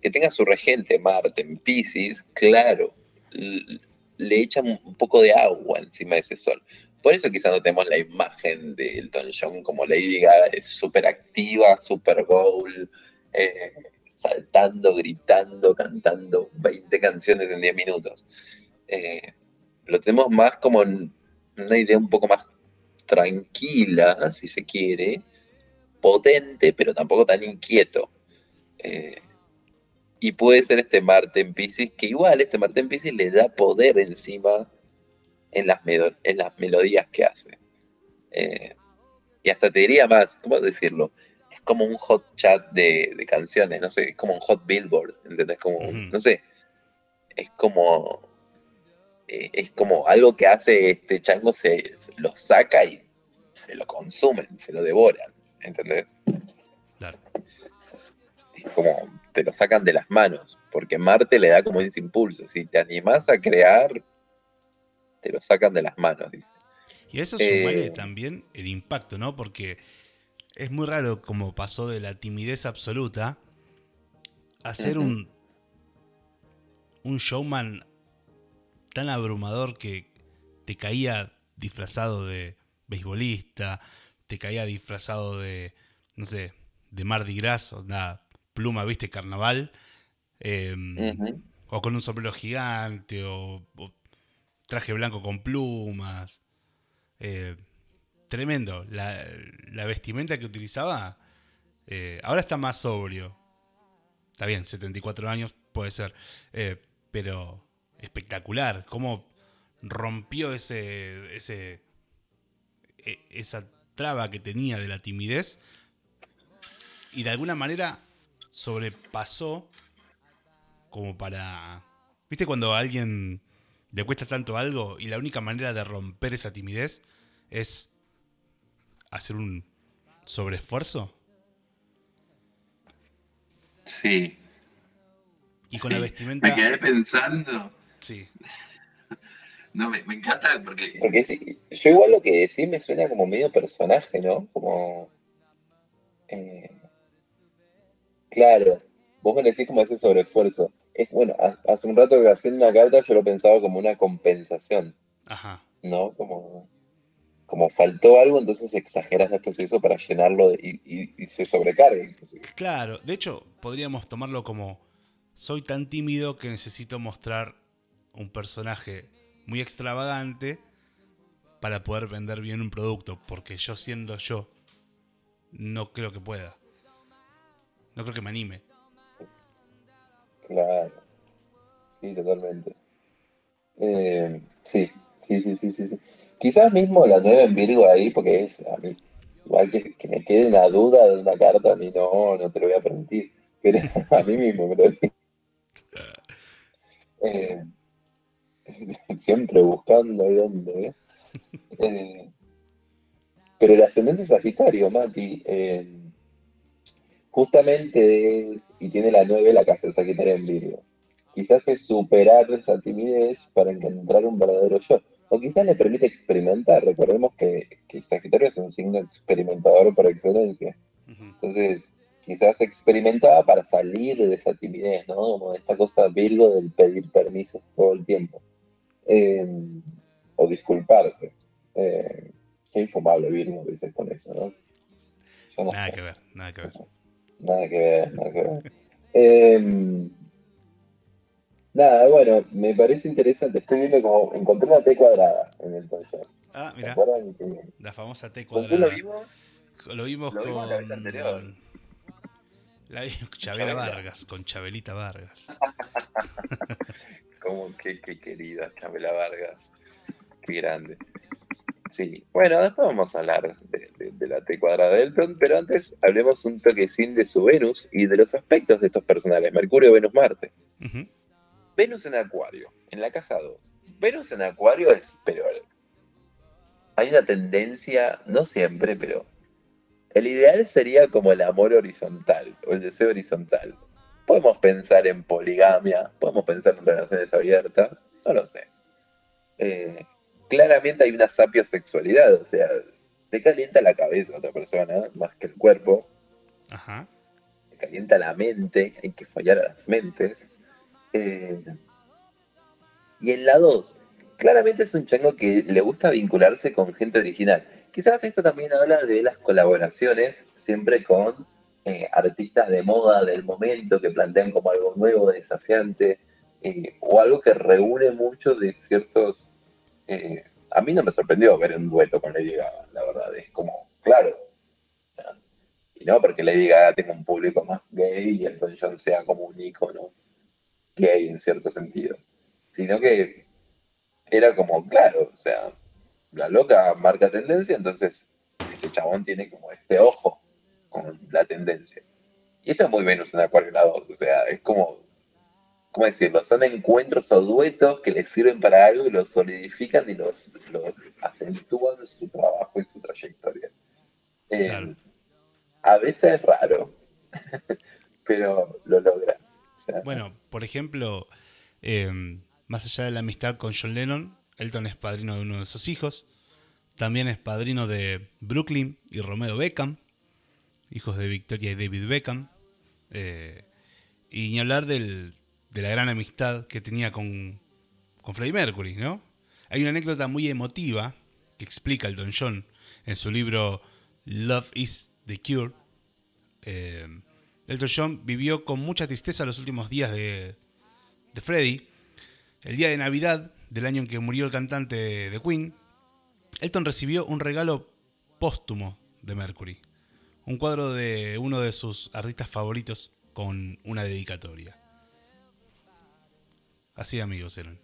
que tenga su regente Marte en Pisces, claro, le echan un poco de agua encima de ese sol. Por eso quizás no tenemos la imagen de Elton John como Lady Gaga, es súper activa, súper goal, eh, saltando, gritando, cantando 20 canciones en 10 minutos. Eh, lo tenemos más como una idea un poco más tranquila, si se quiere, potente, pero tampoco tan inquieto. Eh, y puede ser este Marte en Pisces, que igual este Marte en Pisces le da poder encima en las, en las melodías que hace. Eh, y hasta te diría más, ¿cómo decirlo? Es como un hot chat de, canciones, no sé, es como un hot billboard, ¿entendés? Como, no sé, es como, eh, es como algo que hace este chango, se, lo saca y se lo consumen, se lo devoran, ¿entendés? Claro. Es como, te lo sacan de las manos, porque Marte le da como ese impulso, si te animás a crear, te lo sacan de las manos, dice. Y eso eh, también el impacto, ¿no? Porque es muy raro como pasó de la timidez absoluta a ser un, un showman tan abrumador que te caía disfrazado de beisbolista, te caía disfrazado de, no sé, de Mardi Gras, o nada, pluma, viste, carnaval, em, o con un sombrero gigante, o traje blanco con plumas. Eh, tremendo. La, vestimenta que utilizaba, eh, ahora está más sobrio. Está bien, 74 años puede ser. Eh, pero espectacular. Cómo rompió ese, ese, e, esa traba que tenía de la timidez. Y de alguna manera sobrepasó como para... ¿Viste cuando a alguien le cuesta tanto algo y la única manera de romper esa timidez es hacer un sobreesfuerzo. Sí. Y con la vestimenta. Me quedé pensando. Sí. No, me, encanta porque. Porque yo igual lo que decís me suena como medio personaje, ¿no? Como. Eh, claro. Vos me decís como ese sobreesfuerzo es bueno, hace un rato que haciendo una carta yo lo pensaba como una compensación. Ajá. ¿No? Como, como faltó algo, entonces exageras después eso para llenarlo y, se sobrecarga. Claro, de hecho, podríamos tomarlo como soy tan tímido que necesito mostrar un personaje muy extravagante para poder vender bien un producto, porque yo siendo yo, no creo que pueda. No creo que me anime. Claro. Sí, totalmente. Eh, sí, sí, sí, sí, sí, sí. Quizás mismo la 9 en Virgo ahí, porque es a mí, igual que, que me quede una duda de una carta, a mí no, no te lo voy a permitir. Pero a mí mismo me lo digo. Eh, siempre buscando ahí donde. ¿eh? eh, pero el ascendente Sagitario, Mati, eh, justamente es, y tiene la 9 la casa de Sagitario en Virgo. Quizás es superar esa timidez para encontrar un verdadero yo. O quizás le permite experimentar. Recordemos que, que Sagitario es un signo experimentador por excelencia. Entonces, quizás experimentaba para salir de esa timidez, ¿no? Como esta cosa Virgo del pedir permisos todo el tiempo. Em, o disculparse. Eh, qué infumable Virgo dices con eso, ¿no? Yo no Nada sé. que ver, nada que ver. Nada que ver, nada que ver. Em, nada, bueno, me parece interesante. Estoy viendo como encontré una T cuadrada en el John. Ah, ¿Se mira, la famosa T ¿Con cuadrada. lo vimos? Lo vimos Lo con. vimos la vez anterior. La vi- Chabela Chabela. Vargas, con Chabelita Vargas. Como que, que querida Camila Vargas. Qué grande. Sí, bueno, después vamos a hablar de, la T cuadrada de Elton, pero antes hablemos un toquecín de su Venus y de los aspectos de estos personales, Mercurio, Venus, Marte. Venus en Acuario, en la casa 2. Venus en Acuario es, pero hay una tendencia, no siempre, pero el ideal sería como el amor horizontal o el deseo horizontal. Podemos pensar en poligamia, podemos pensar en relaciones abiertas, no lo sé. Eh, claramente hay una sapiosexualidad, o sea, te calienta la cabeza a otra persona más que el cuerpo, Ajá. te calienta la mente, hay que fallar a las mentes. Eh, y en la 2, claramente es un chango que le gusta vincularse con gente original. Quizás esto también habla de las colaboraciones, siempre con eh, artistas de moda del momento que plantean como algo nuevo, desafiante, eh, o algo que reúne mucho de ciertos... eh, a mí no me sorprendió ver un dueto con Lady Gaga, la verdad, es como, claro. Y no porque Lady Gaga tenga un público más gay y Elton John sea como un ícono gay en cierto sentido, sino que era como, claro, o sea, la loca marca tendencia, entonces este chabón tiene como este ojo con la tendencia. Y está muy Venus en Acuario la 2, o sea, es como, ¿cómo decirlo? Son encuentros o duetos que les sirven para algo y los solidifican y los, los acentúan su trabajo y su trayectoria. Eh, Claro. A veces es raro, pero lo logra. O sea, Bueno, por ejemplo, eh, más allá de la amistad con John Lennon, Elton es padrino de uno de sus hijos. También es padrino de Brooklyn y Romeo Beckham, hijos de Victoria y David Beckham. Eh, y ni hablar del- de la gran amistad que tenía con, con Freddie Mercury, ¿no? Hay una anécdota muy emotiva que explica Elton John en su libro Love is the Cure. Eh, Elton John vivió con mucha tristeza los últimos días de, de Freddie. El día de Navidad del año en que murió el cantante de Queen, Elton recibió un regalo póstumo de Mercury. Un cuadro de uno de sus artistas favoritos con una dedicatoria. Así amigos eran.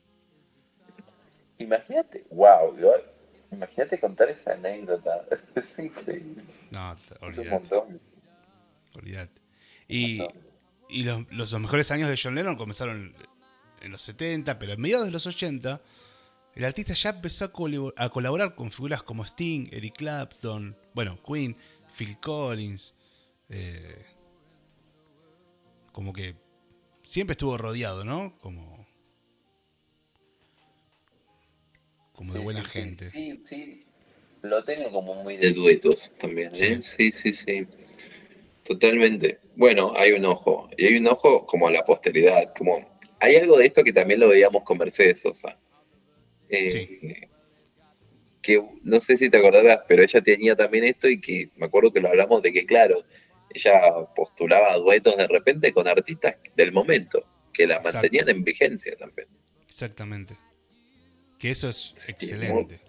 Imagínate, wow, yo- imagínate contar esa anécdota. Es increíble. No, Es un olvidate, montón. olvidate. Y, montón. y los, los mejores años de John Lennon comenzaron en los 70, pero a mediados de los 80, el artista ya empezó a colaborar con figuras como Sting, Eric Clapton, bueno, Queen, Phil Collins. eh, como que siempre estuvo rodeado, ¿no? Como, como de buena sí, gente. Sí, sí, Lo tengo como muy de duetos también, ¿eh? Sí. Sí, sí, sí. Totalmente. Bueno, hay un ojo. Y hay un ojo como a la posteridad. Como... Hay algo de esto que también lo veíamos con Mercedes Sosa. Eh, Sí. Que no sé si te acordarás, pero ella tenía también esto y que me acuerdo que lo hablamos de que, claro, ella postulaba duetos de repente con artistas del momento, que la Exacto. mantenían en vigencia también. Exactamente. Que eso es Sí, excelente.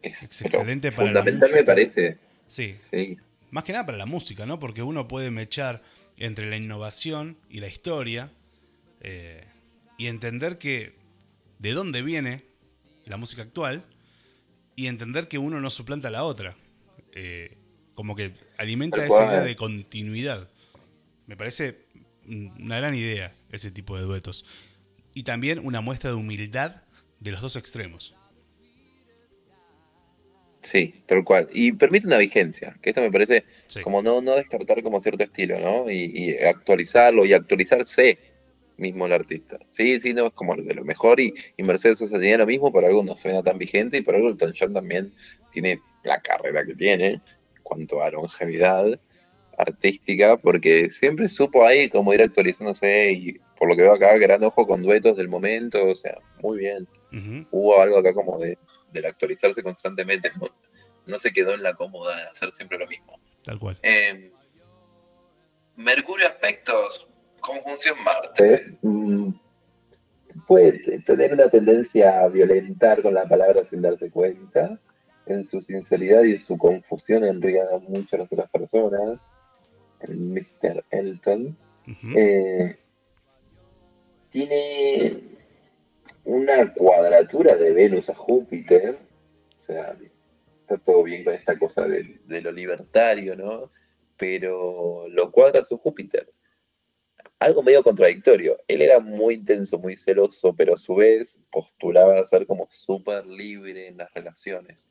Es, excelente para la fundamental me parece. Sí, Sí. Más que nada para la música, ¿no? Porque uno puede mechar entre la innovación y la historia eh, y entender que de dónde viene la música actual y entender que uno no suplanta a la otra. Eh, como que alimenta esa idea de continuidad. Me parece una gran idea ese tipo de duetos. Y también una muestra de humildad de los dos extremos. Sí, tal cual. Y permite una vigencia, que esto me parece Sí. como no, no descartar como cierto estilo, ¿no? Y, y actualizarlo y actualizarse mismo el artista. Sí, sí, no, es como de lo mejor y, y Mercedes Sosa tenía lo mismo, por algo no suena tan vigente y por algo Elton John también tiene la carrera que tiene en cuanto a longevidad artística, porque siempre supo ahí cómo ir actualizándose y por lo que veo acá, gran ojo con duetos del momento, o sea, muy bien Hubo algo acá como de, del actualizarse constantemente. ¿no? no se quedó en la cómoda de hacer siempre lo mismo. Tal cual. Eh, Mercurio aspectos, conjunción Marte. Mm, puede tener una tendencia a violentar con la palabra sin darse cuenta. En su sinceridad y su confusión enría mucho a las otras personas. El Mr. Elton. Eh, tiene una cuadratura de Venus a Júpiter. O sea, está todo bien con esta cosa de, lo libertario, ¿no? Pero lo cuadra su Júpiter algo medio contradictorio. Él era muy intenso, muy celoso, pero a su vez postulaba ser como súper libre en las relaciones.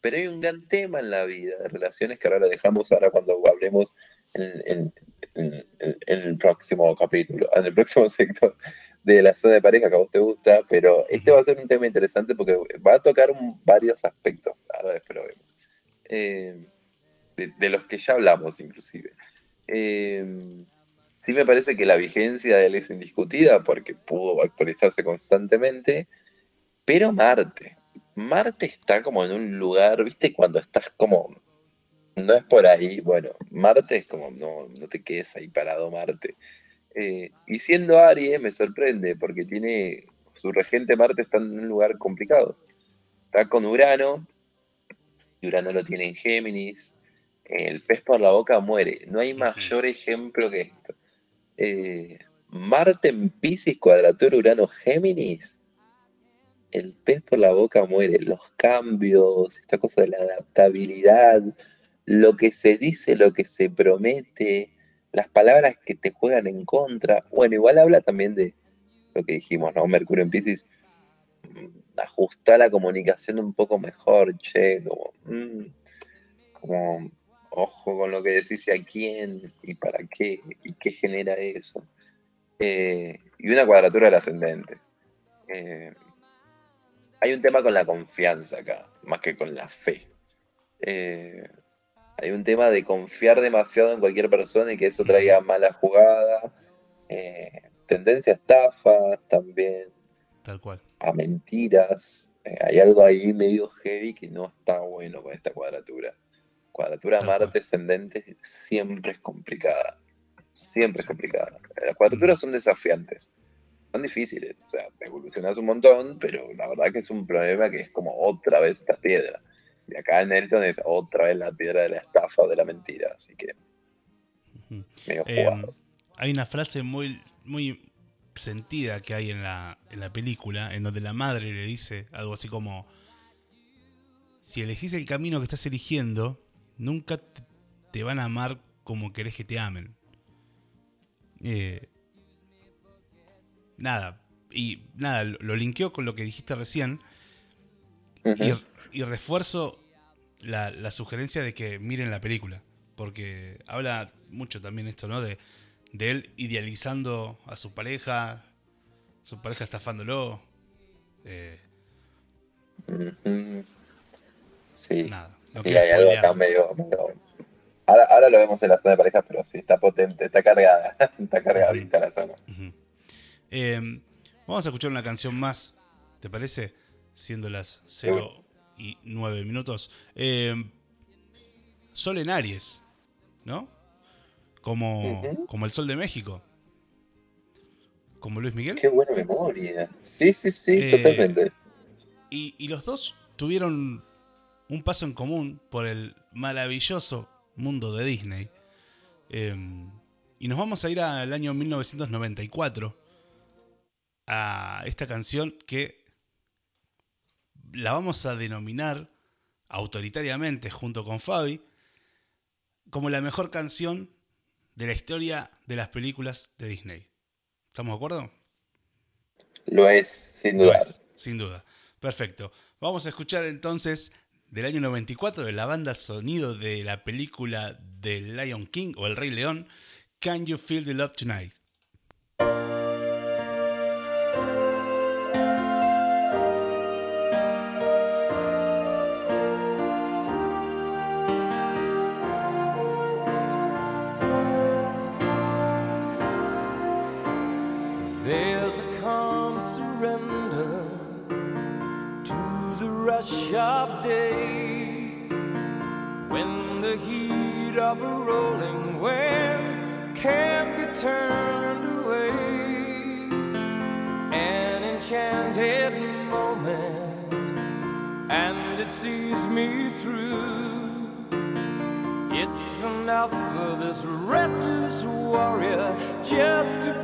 Pero hay un gran tema en la vida de relaciones que ahora lo dejamos ahora cuando hablemos en, el próximo capítulo, en el próximo sector de la zona de pareja que a vos te gusta, pero este va a ser un tema interesante porque va a tocar varios aspectos, ahora después lo vemos, eh, de, los que ya hablamos inclusive. Eh, Sí me parece que la vigencia de él es indiscutida porque pudo actualizarse constantemente, pero Marte, Marte está como en un lugar, viste, cuando estás como, no es por ahí, bueno, Marte es como, no, no te quedes ahí parado Marte. Eh, y siendo Aries me sorprende porque tiene, su regente Marte está en un lugar complicado. Está con Urano, y Urano lo tiene en Géminis, el pez por la boca muere. No hay mayor ejemplo que esto. Eh, Marte en Pisces, cuadratura Urano-Géminis, el pez por la boca muere. Los cambios, esta cosa de la adaptabilidad, lo que se dice, lo que se promete, las palabras que te juegan en contra. Bueno, igual habla también de lo que dijimos, ¿no? Mercurio en Pisces, mm, ajustar la comunicación un poco mejor, che, como, mm, como ojo con lo que decís a quién y para qué y qué genera eso. Eh, y una cuadratura del ascendente. Eh, hay un tema con la confianza acá, más que con la fe. Eh, hay un tema de confiar demasiado en cualquier persona y que eso traiga mala jugada, tendencia a estafas también. Tal cual. A mentiras. hay algo ahí medio heavy que no está bueno con esta cuadratura. Cuadratura Marte ascendente siempre es complicada. Siempre es complicada. Las cuadraturas son desafiantes. Son difíciles. O sea, evolucionas un montón, pero la verdad que es un problema que es como otra vez esta piedra. Y acá en Elton es otra vez la piedra de la estafa o de la mentira. Así que. Em, hay una frase muy, muy sentida que hay en la, en la película, en donde la madre le dice algo así como: Si elegís el camino que estás eligiendo, nunca te van a amar como querés que te amen. Eh, nada, y nada, lo linkeo con lo que dijiste recién y, refuerzo la, sugerencia de que miren la película, porque habla mucho también esto, ¿no? De, de él idealizando a su pareja, su pareja estafándolo. Eh, sí. Nada sí, hay algo acá medio. Ahora, lo vemos en la zona de parejas, pero sí, está potente, está cargada. está cargadita la zona. Em, vamos a escuchar una canción más, ¿te parece? Siendo las 0 y 9 minutos. Em, sol en Aries, ¿no? Como, como el Sol de México. Como Luis Miguel. Qué buena memoria. Sí, sí, sí, eh, totalmente. Y, y los dos tuvieron un paso en común por el maravilloso mundo de Disney. Em, y nos vamos a ir al año 1994 a esta canción que la vamos a denominar autoritariamente junto con Fabi como la mejor canción de la historia de las películas de Disney. ¿Estamos de acuerdo? Lo es, sin duda. sin duda. Perfecto. Vamos a escuchar entonces del año 94 de la banda sonido de la película de Lion King o El Rey León, Can You Feel the Love Tonight? Of a rolling wind can be turned away. An enchanted moment, and it sees me through. It's enough for this restless warrior just to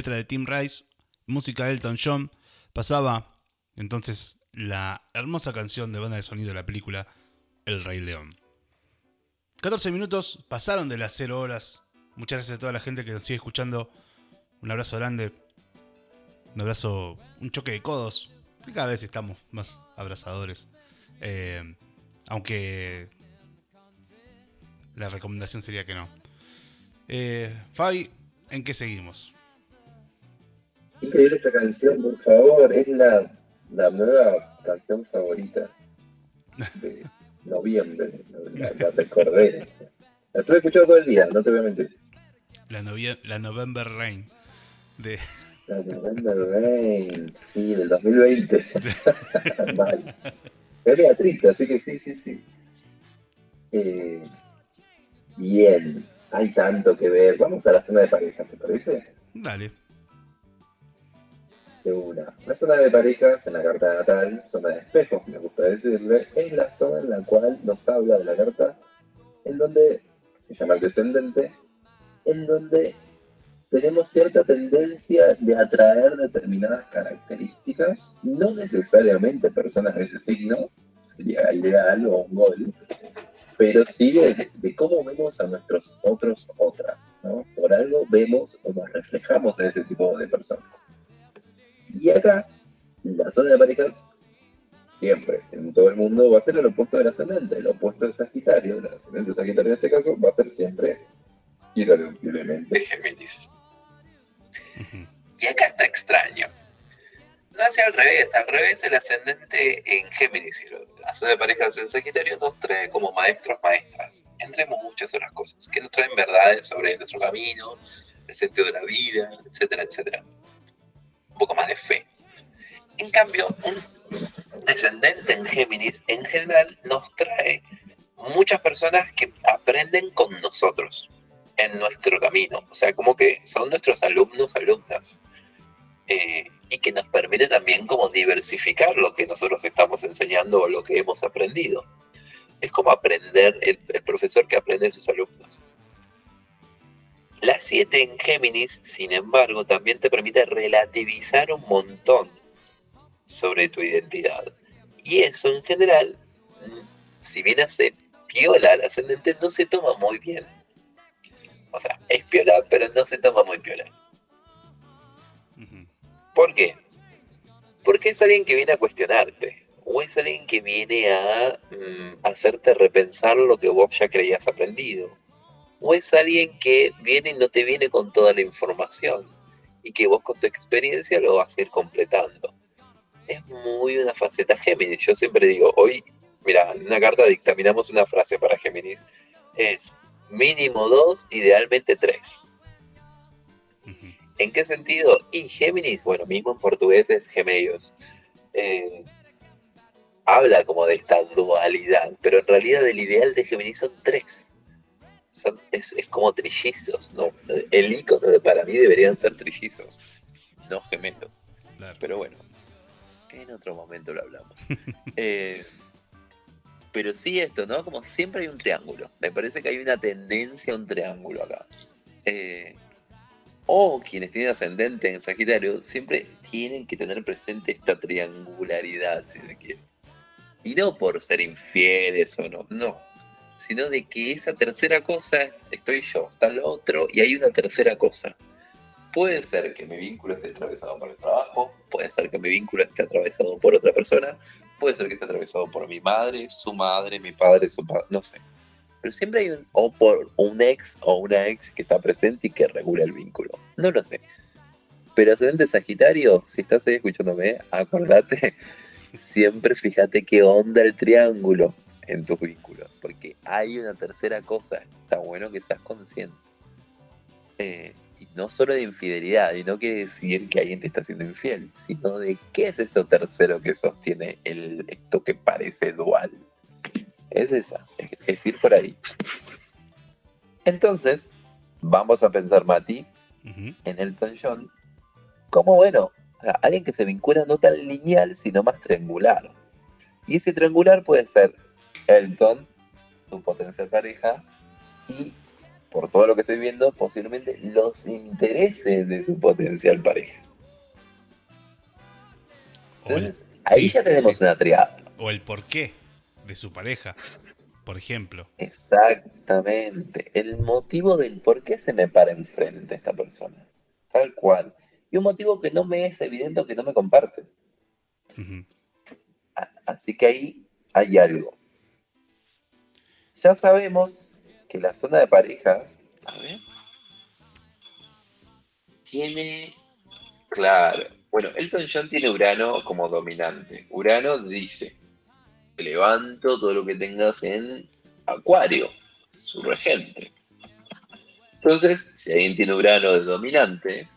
letra de Tim Rice, música de Elton John, pasaba entonces la hermosa canción de banda de sonido de la película El Rey León. 14 minutos pasaron de las 0 horas. Muchas gracias a toda la gente que nos sigue escuchando. Un abrazo grande. Un abrazo, un choque de codos. Cada vez estamos más abrazadores. Eh, aunque la recomendación sería que no. Eh, Fabi, ¿en qué seguimos? Increíble esa canción, por favor. Es la, la nueva canción favorita de noviembre. La, la recordé. La estuve escuchando todo el día, no te voy a mentir. La, la November Rain de La November Rain, sí, del 2020. Mal. Pero era triste, así que sí, sí, sí. Eh, bien, hay tanto que ver. Vamos a la zona de parejas, ¿te parece? Dale. De una. La zona de parejas en la carta natal, zona de espejos, me gusta decirle, es la zona en la cual nos habla de la carta, en donde se llama el descendente, en donde tenemos cierta tendencia de atraer determinadas características, no necesariamente personas de ese signo, sería ideal o un gol, pero sí de, cómo vemos a nuestros otros otras, ¿no? Por algo vemos o nos reflejamos en ese tipo de personas. Y acá, la zona de parejas, siempre, en todo el mundo, va a ser el opuesto del ascendente. El opuesto del Sagitario, el ascendente Sagitario en este caso, va a ser siempre irreduciblemente Géminis. Y acá está extraño. No hace al revés, al revés el ascendente en Géminis y la zona de parejas en Sagitario nos trae como maestros maestras, entre muchas otras cosas, que nos traen verdades sobre nuestro camino, el sentido de la vida, etcétera, etcétera. Poco más de fe. En cambio, un descendente en Géminis en general nos trae muchas personas que aprenden con nosotros en nuestro camino, o sea, como que son nuestros alumnos, alumnas. Eh, y que nos permite también como diversificar lo que nosotros estamos enseñando o lo que hemos aprendido. Es como aprender, el, profesor que aprende de sus alumnos. La 7 en Géminis, sin embargo, también te permite relativizar un montón sobre tu identidad. Y eso en general, si bien hace piola al ascendente, no se toma muy bien. O sea, es piola, pero no se toma muy piola. ¿Por qué? Porque es alguien que viene a cuestionarte, o es alguien que viene a mm, hacerte repensar lo que vos ya creías aprendido, o es alguien que viene y no te viene con toda la información, y que vos con tu experiencia lo vas a ir completando. Es muy una faceta Géminis. Yo siempre digo, hoy, mira, en una carta dictaminamos una frase para Géminis, es mínimo dos, idealmente tres. ¿En qué sentido? Y Géminis, bueno, mismo en portugués es gemellos. Eh, habla como de esta dualidad, pero en realidad el ideal de Géminis son tres. Son, es, como trillizos, ¿no? El icono de para mí deberían ser trillizos, no gemelos. Pero bueno, en otro momento lo hablamos. Eh, pero sí esto, ¿no? Como siempre hay un triángulo. Me parece que hay una tendencia a un triángulo acá. Eh, o quienes tienen ascendente en Sagitario, siempre tienen que tener presente esta triangularidad, si se quiere. Y no por ser infieles o no, no. Sino de que esa tercera cosa estoy yo, está lo otro y hay una tercera cosa. Puede ser que mi vínculo esté atravesado por el trabajo, puede ser que mi vínculo esté atravesado por otra persona, puede ser que esté atravesado por mi madre, su madre, mi padre, su padre, no sé pero siempre hay un, o por un ex o una ex que está presente y que regula el vínculo. No lo sé. Pero ascendente Sagitario, si estás ahí escuchándome, acordate, siempre fíjate qué onda el triángulo en tus vínculos, porque hay una tercera cosa, está bueno que seas consciente. Eh, y no solo de infidelidad, y no quiere decir que alguien te está siendo infiel, sino de qué es eso tercero que sostiene el, esto que parece dual. Es esa, es, ir por ahí. Entonces, vamos a pensar, Mati, en Elton John, como bueno, alguien que se vincula no tan lineal, sino más triangular. Y ese triangular puede ser Elton, su potencial pareja, y por todo lo que estoy viendo, posiblemente los intereses de su potencial pareja. Entonces, ahí ya tenemos una triada. O el por qué de su pareja, por ejemplo. Exactamente. El motivo del por qué se me para enfrente esta persona. Tal cual. Y un motivo que no me es evidente o que no me comparte. Así que ahí hay algo. Ya sabemos que la zona de parejas, a ver, tiene, claro, bueno, Elton John tiene Urano como dominante. Urano dice, levanto todo lo que tengas en Acuario, su regente. Entonces, si alguien tiene Urano de dominante,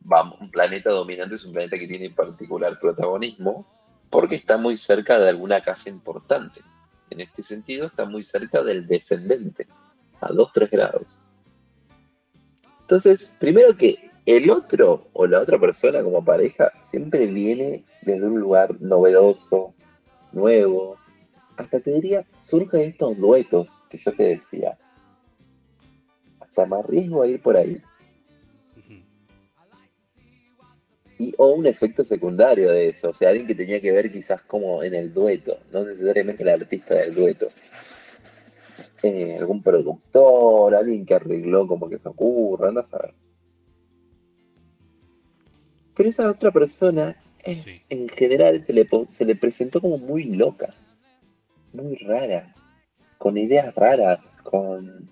vamos, un planeta dominante es un planeta que tiene particular protagonismo porque está muy cerca de alguna casa importante. En este sentido, está muy cerca del descendente, a 2-3 grados. Entonces, primero que el otro o la otra persona como pareja siempre viene desde un lugar novedoso, nuevo, hasta te diría, surgen estos duetos que yo te decía. Hasta más riesgo a ir por ahí. Y, o un efecto secundario de eso, o sea, alguien que tenía que ver quizás como en el dueto, no necesariamente el artista del dueto. eh, algún productor, alguien que arregló como que se ocurra, anda a saber. Pero esa otra persona es, Sí. en general se le, po- se le presentó como muy loca, muy rara, con ideas raras, con,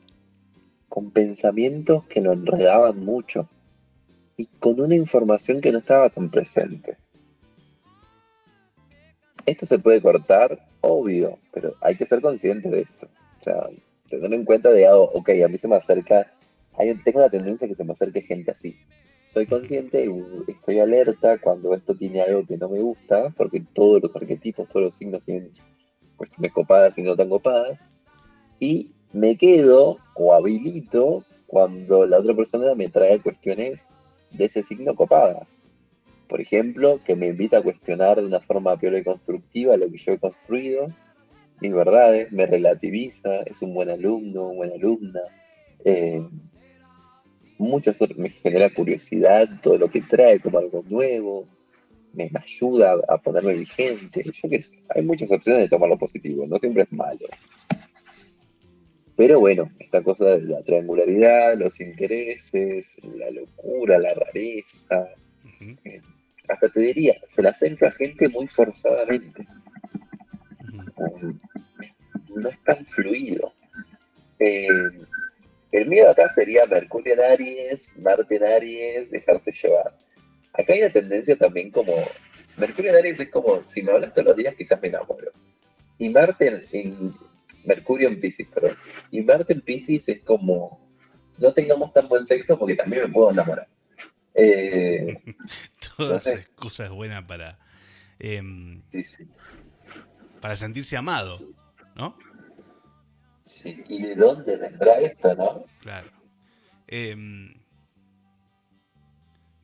con pensamientos que lo enredaban mucho y con una información que no estaba tan presente. Esto se puede cortar, obvio, pero hay que ser consciente de esto. O sea, tener en cuenta de, oh, ok, a mí se me acerca, tengo una tendencia que se me acerque gente así. Soy consciente estoy alerta cuando esto tiene algo que no me gusta, porque todos los arquetipos, todos los signos tienen cuestiones copadas y no tan copadas. Y me quedo o habilito cuando la otra persona me trae cuestiones de ese signo copadas. Por ejemplo, que me invita a cuestionar de una forma piola y constructiva lo que yo he construido, mis verdades, me relativiza, es un buen alumno, una buena alumna. Eh, muchas me genera curiosidad todo lo que trae como algo nuevo, me, ayuda a ponerme vigente. Hay muchas opciones de tomar lo positivo, no siempre es malo. Pero bueno, esta cosa de la triangularidad, los intereses, la locura, la rareza, Ujú, hasta te diría, se la acerca a gente muy forzadamente. Um, no es tan fluido. Eh, el miedo acá sería Mercurio en Aries, Marte en Aries, dejarse llevar. Acá hay una tendencia también como. Mercurio en Aries es como, si me hablas todos los días, quizás me enamoro. Y Marte en. en- Mercurio en Pisces, perdón. Y Marte en Pisces es como. No tengamos tan buen sexo porque también me puedo enamorar. Eh, Toda esa sé. excusa es buena para, em, sí, sí. para sentirse amado, ¿no? Sí, ¿Y de dónde vendrá esto, no? Claro. Em,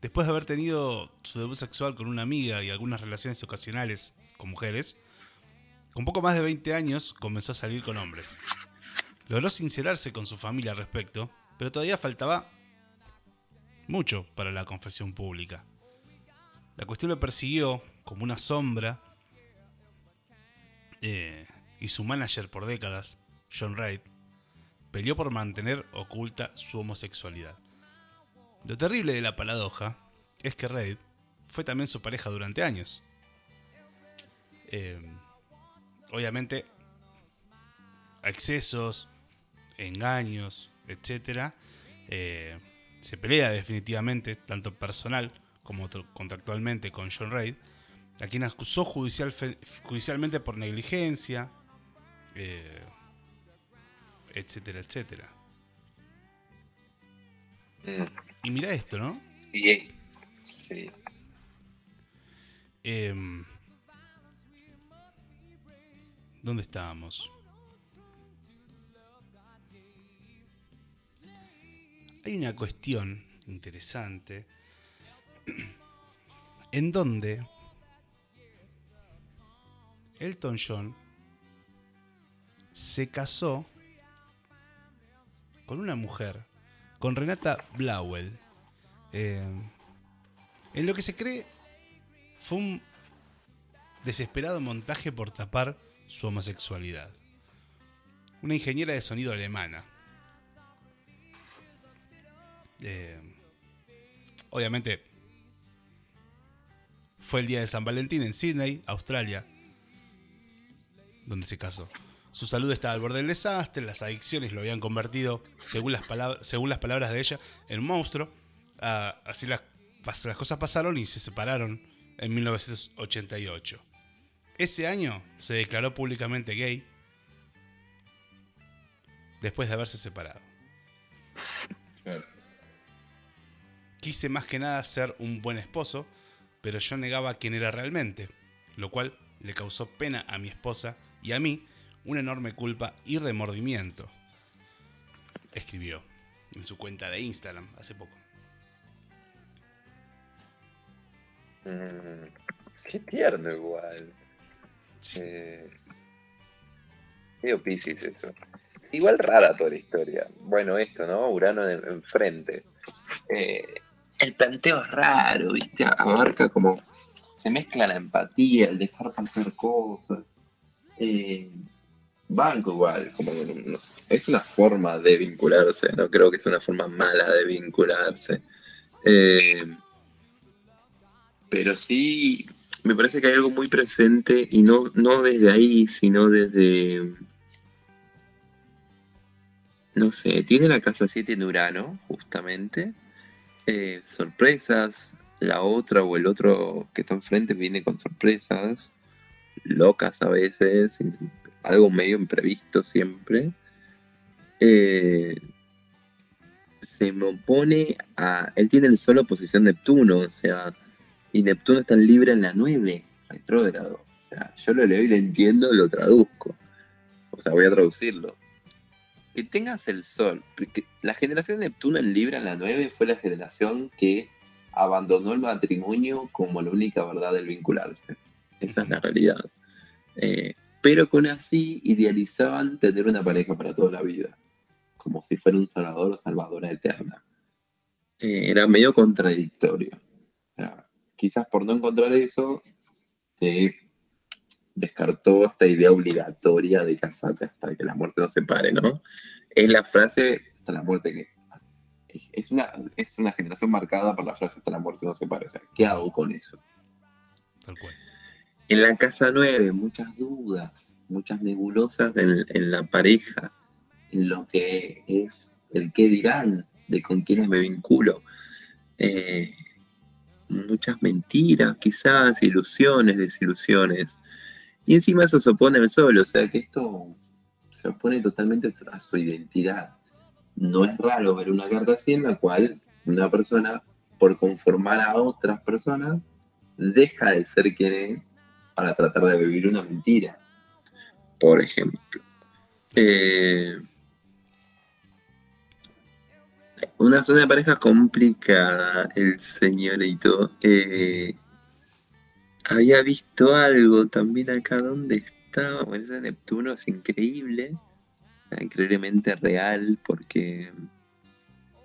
después de haber tenido su debut sexual con una amiga y algunas relaciones ocasionales con mujeres, con poco más de 20 años comenzó a salir con hombres. Logró sincerarse con su familia al respecto, pero todavía faltaba mucho para la confesión pública. La cuestión lo persiguió como una sombra eh, y su manager por décadas, John Wright, peleó por mantener oculta su homosexualidad. Lo terrible de la paradoja es que Reid fue también su pareja durante años. Eh, obviamente, excesos, engaños, etc. eh, se pelea definitivamente, tanto personal como tr- contractualmente, con John Reid, a quien acusó judicial, judicialmente por negligencia, eh, etcétera, etcétera. Mm, Y mira esto, ¿no? sí, sí. Em, ¿Dónde estábamos? Hay una cuestión interesante en donde Elton John se casó con una mujer, con Renata Blauel, em, en lo que se cree fue un desesperado montaje por tapar su homosexualidad. Una ingeniera de sonido alemana. Eh, obviamente fue el día de San Valentín en Sydney, Australia, donde se casó. Su salud estaba al borde del desastre, las adicciones lo habían convertido, según las, según las palabras de ella, en un monstruo. Ah, así las, las cosas pasaron y se separaron en 1988. Ese año se declaró públicamente gay después de haberse separado. Quise más que nada ser un buen esposo, pero yo negaba quién era realmente, lo cual le causó pena a mi esposa y a mí una enorme culpa y remordimiento. Escribió en su cuenta de Instagram hace poco. Mm, qué tierno igual. Eh, Piscis eso. Igual rara toda la historia. Bueno, esto, ¿no? Urano en- enfrente. Eh, el planteo es raro, ¿viste? Abarca como. Se mezcla la empatía, el dejar pasar cosas. Eh, banco igual, como es una forma de vincularse, no creo que sea una forma mala de vincularse. Eh, pero sí, me parece que hay algo muy presente y no, no desde ahí, sino desde, no sé, tiene la casa 7 en Urano, justamente, eh, sorpresas, la otra o el otro que está enfrente viene con sorpresas, locas a veces, algo medio imprevisto siempre. Eh, se me opone a. Él tiene el solo posición Neptuno, o sea, y Neptuno está libre en la 9, retrógrado. O sea, yo lo leo y lo entiendo, lo traduzco. O sea, voy a traducirlo. Que tengas el Sol. Porque la generación de Neptuno en Libra en la 9 fue la generación que abandonó el matrimonio como la única verdad del vincularse. Esa es la realidad. Eh, pero con así idealizaban tener una pareja para toda la vida, como si fuera un salvador o salvadora eterna. Eh, era medio contradictorio. Quizás por no encontrar eso, te descartó esta idea obligatoria de casarte hasta que la muerte nos separe, ¿no? Es la frase hasta la muerte que... Es una, es una generación marcada por la frase hasta la muerte nos separe. O sea, ¿qué hago con eso? Tal cual. En la casa 9, muchas dudas, muchas nebulosas en, la pareja, en lo que es el qué dirán, de con quiénes me vinculo. Eh, muchas mentiras, quizás, ilusiones, desilusiones. Y encima eso se opone al sol, o sea que esto se opone totalmente a su identidad. No es raro ver una carta así en la cual una persona, por conformar a otras personas, deja de ser quien es para tratar de vivir una mentira, por ejemplo. Eh, una zona de pareja complicada, el señorito. Eh, había visto algo también acá donde estaba. Bueno, ese Neptuno es increíble, increíblemente real, porque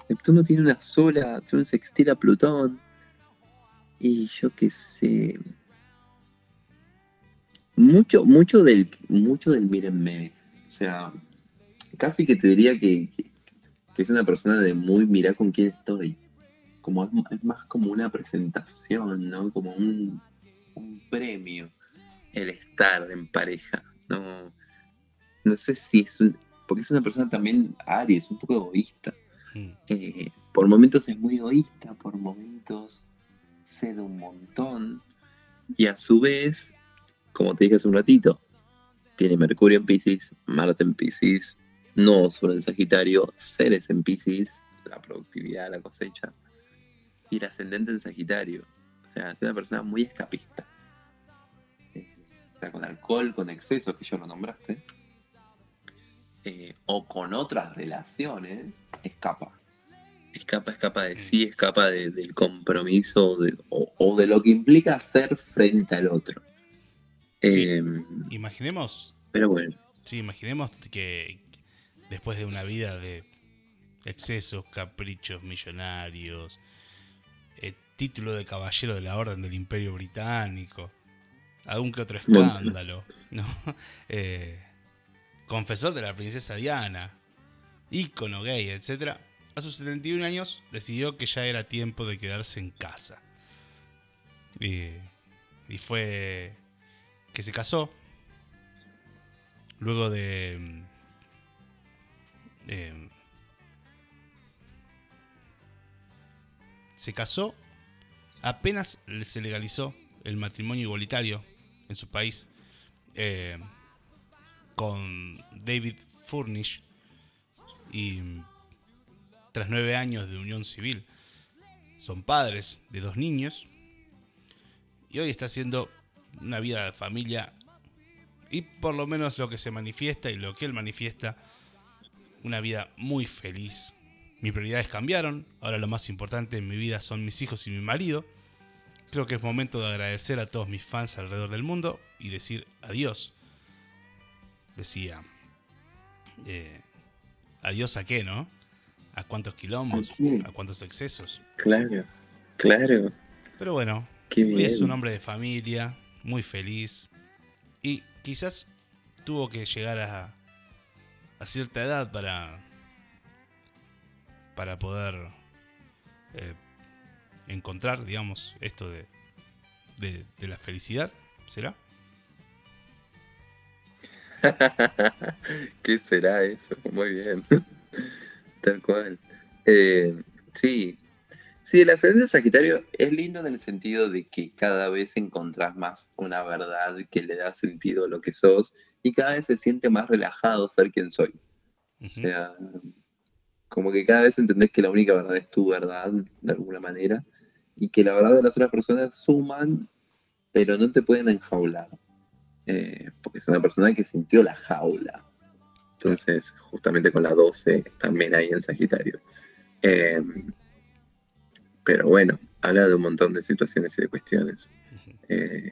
Neptuno tiene una sola, tiene un sextil a Plutón. Y yo qué sé, mucho, mucho del, mucho del mírenme. O sea, casi que te diría que, es una persona de muy mirar con quién estoy. Como es, más como una presentación, ¿no? Como un, premio el estar en pareja. No, no sé si es un. Porque es una persona también Aries, un poco egoísta. Mm. Eh, por momentos es muy egoísta, por momentos cede un montón. Y a su vez como te dije hace un ratito, tiene Mercurio en Pisces, Marte en Pisces, no sobre el Sagitario, Ceres en Pisces, la productividad, la cosecha, y el ascendente en Sagitario. O sea, es una persona muy escapista. Eh, o sea, con alcohol, con exceso, que yo lo nombraste, eh, o con otras relaciones, escapa. Escapa, escapa de sí, escapa del compromiso o de lo que implica ser frente al otro. Em, imaginemos. Pero bueno. Sí, imaginemos que después de una vida de excesos, caprichos millonarios, eh, título de caballero de la Orden del Imperio Británico, algún que otro escándalo, ¿no? Eh, confesor de la princesa Diana, ícono gay, etc. A sus 71 años decidió que ya era tiempo de quedarse en casa. y fue que se casó luego de... Eh, se casó apenas se legalizó el matrimonio igualitario en su país eh, con David Furnish y tras nueve años de unión civil. Son padres de dos niños y hoy está haciendo una vida de familia y por lo menos lo que se manifiesta y lo que él manifiesta, una vida muy feliz. Mis prioridades cambiaron, ahora lo más importante en mi vida son mis hijos y mi marido. Creo que es momento de agradecer a todos mis fans alrededor del mundo y decir adiós. Decía, eh, adiós a qué, ¿no? ¿A cuántos quilombos? ¿A cuántos excesos? Claro, claro. Pero bueno, hoy es un hombre de familia, muy feliz y quizás tuvo que llegar a, a cierta edad para, para poder eh, encontrar, digamos, esto de, de, la felicidad, ¿será? ¿Qué será eso? Muy bien. Tal cual. Eh, sí. Sí, el ascendente Sagitario es lindo en el sentido de que cada vez encontrás más una verdad que le da sentido a lo que sos y cada vez se siente más relajado ser quien soy. O sea, como que cada vez entendés que la única verdad es tu verdad, de alguna manera, y que la verdad de las otras personas suman, pero no te pueden enjaular. Eh, porque es una persona que sintió la jaula. Entonces, justamente con la 12 también hay en Sagitario. Em, pero bueno, habla de un montón de situaciones y de cuestiones. Eh,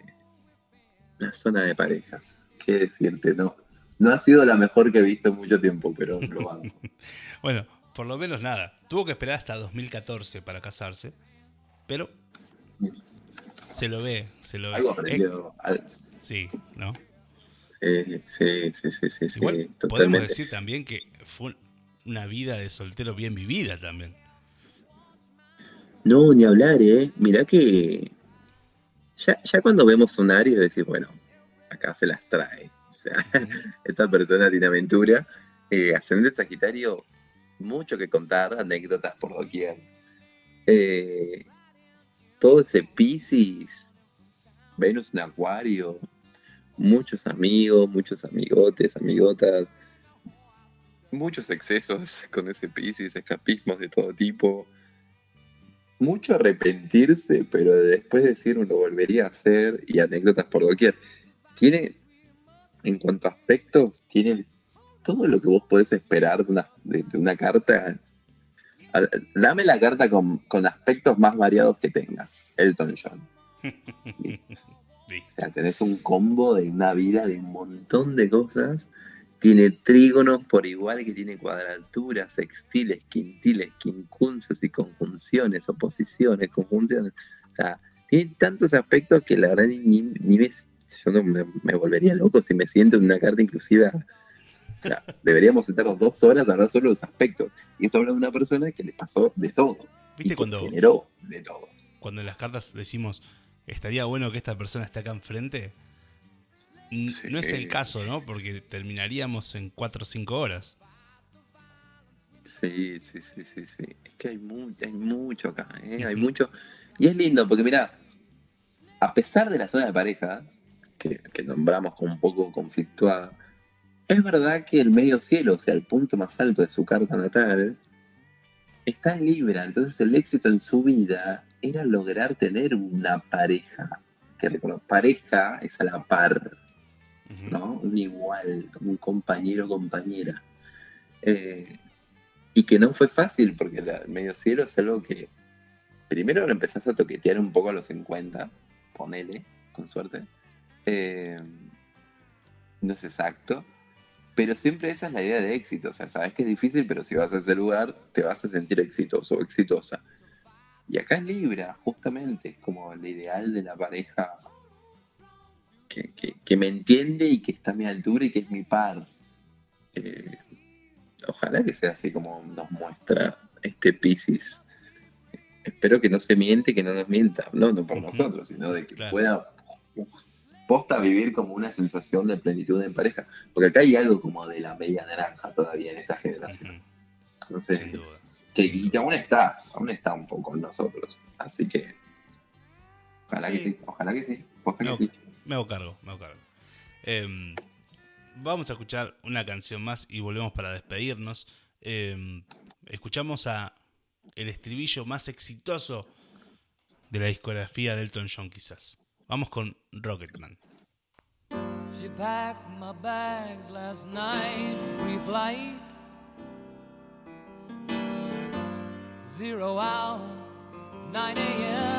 la zona de parejas, qué decirte, no, no ha sido la mejor que he visto en mucho tiempo, pero lo hago. bueno, por lo menos nada. Tuvo que esperar hasta 2014 para casarse, pero se lo ve, se lo ve. Algo aprendió. Sí, ¿no? Sí, sí, sí, sí, sí, Igual, podemos decir también que fue una vida de soltero bien vivida también. No, ni hablar, ¿eh? Mirá que ya, ya cuando vemos un Aries decís, bueno, acá se las trae. O sea, esta persona tiene aventura. Eh, ascendente Sagitario, mucho que contar, anécdotas por doquier. Eh, todo ese Pisces, Venus en Acuario, muchos amigos, muchos amigotes, amigotas, muchos excesos con ese Pisces, escapismos de todo tipo, mucho arrepentirse, pero después decir lo volvería a hacer y anécdotas por doquier. Tiene, en cuanto a aspectos, tiene todo lo que vos podés esperar de una, de, una carta. Dame la carta con, con aspectos más variados que tenga. Elton John. O sea, tenés un combo de una vida de un montón de cosas. Tiene trígonos por igual que tiene cuadraturas, sextiles, quintiles, quincunces y conjunciones, oposiciones, conjunciones. O sea, tiene tantos aspectos que la verdad ni, ni ves. Yo no me, volvería loco si me siento en una carta inclusiva. O sea, deberíamos sentarnos dos horas a hablar solo los aspectos. Y esto habla de una persona que le pasó de todo. ¿Viste cuando generó de todo. Cuando en las cartas decimos, estaría bueno que esta persona esté acá enfrente. No es el caso, ¿no? Porque terminaríamos en 4 o 5 horas. Sí, sí, sí, sí, sí. Es que hay mucho, hay mucho acá, ¿eh? Hay mucho. Y es lindo porque, mira, a pesar de la zona de parejas, que, que, nombramos como un poco conflictuada, es verdad que el medio cielo, o sea, el punto más alto de su carta natal, está en Libra. Entonces el éxito en su vida era lograr tener una pareja. Que pareja es a la par, ¿no? Un igual, un compañero o compañera. Eh, y que no fue fácil, porque el medio cielo es algo que primero lo empezás a toquetear un poco a los 50, ponele, con suerte. Eh, no es exacto, pero siempre esa es la idea de éxito. O sea, sabes que es difícil, pero si vas a ese lugar, te vas a sentir exitoso o exitosa. Y acá es Libra, justamente, es como el ideal de la pareja que, me entiende y que está a mi altura y que es mi par. Eh, ojalá que sea así como nos muestra este Pisces. Espero que no se miente, que no nos mienta, no, no por nosotros, sino de que pueda posta vivir como una sensación de plenitud en pareja. Porque acá hay algo como de la media naranja todavía en esta generación. Entonces, que, aún está, aún está un poco en nosotros. Así que, ojalá que sí, ojalá que sí, me, sí. Me hago cargo, me hago cargo. Em, vamos a escuchar una canción más y volvemos para despedirnos. Em, escuchamos a el estribillo más exitoso de la discografía de Elton John, quizás. Vamos con Rocketman. She packed my bags last night, pre-flight. zero hour, 9 a.m.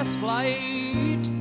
last flight.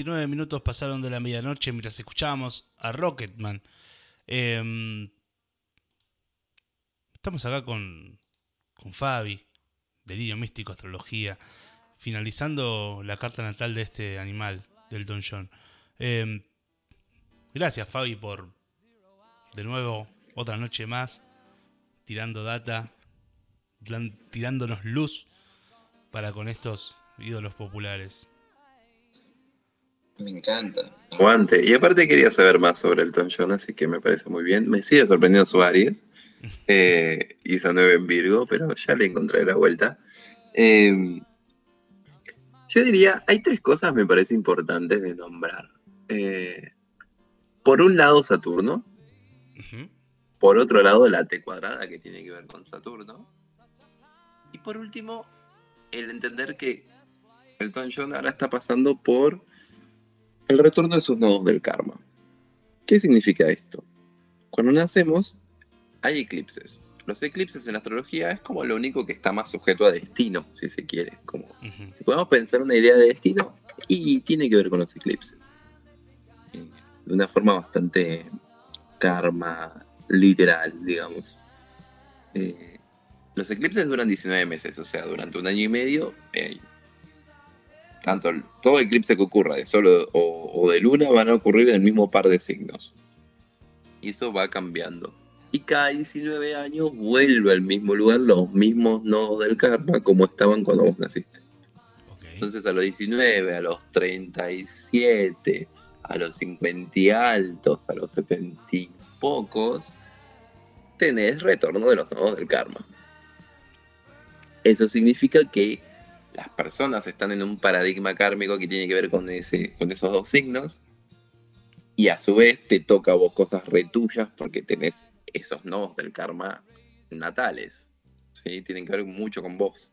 29 minutos pasaron de la medianoche mientras escuchábamos a Rocketman. Em, estamos acá con, con Fabi, Delirio Místico, Astrología, finalizando la carta natal de este animal, del Don John. Em, gracias Fabi por, de nuevo, otra noche más, tirando data, tirándonos luz para con estos ídolos populares. Me encanta. Aguante. Y aparte quería saber más sobre Elton John, así que me parece muy bien. Me sigue sorprendiendo su Aries eh, y esa 9 en Virgo, pero ya le encontré la vuelta. Eh, yo diría, hay tres cosas me parece importantes de nombrar. Eh, por un lado, Saturno. Por otro lado, la T cuadrada que tiene que ver con Saturno. Y por último, el entender que Elton John ahora está pasando por el retorno de sus nodos del karma. ¿Qué significa esto? Cuando nacemos, hay eclipses. Los eclipses en la astrología es como lo único que está más sujeto a destino, si se quiere. Como, si podemos pensar una idea de destino y tiene que ver con los eclipses. Eh, de una forma bastante karma, literal, digamos. Eh, los eclipses duran 19 meses, o sea, durante un año y medio, eh, tanto todo eclipse que ocurra de sol o, o, de luna van a ocurrir en el mismo par de signos. Y eso va cambiando. Y cada 19 años vuelve al mismo lugar los mismos nodos del karma como estaban cuando vos naciste. Entonces a los 19, a los 37, a los 50 altos, a los 70 y pocos, tenés retorno de los nodos del karma. Eso significa que las personas están en un paradigma kármico que tiene que ver con, ese, con esos dos signos y a su vez te toca a vos cosas retuyas porque tenés esos nodos del karma natales. ¿sí? Tienen que ver mucho con vos.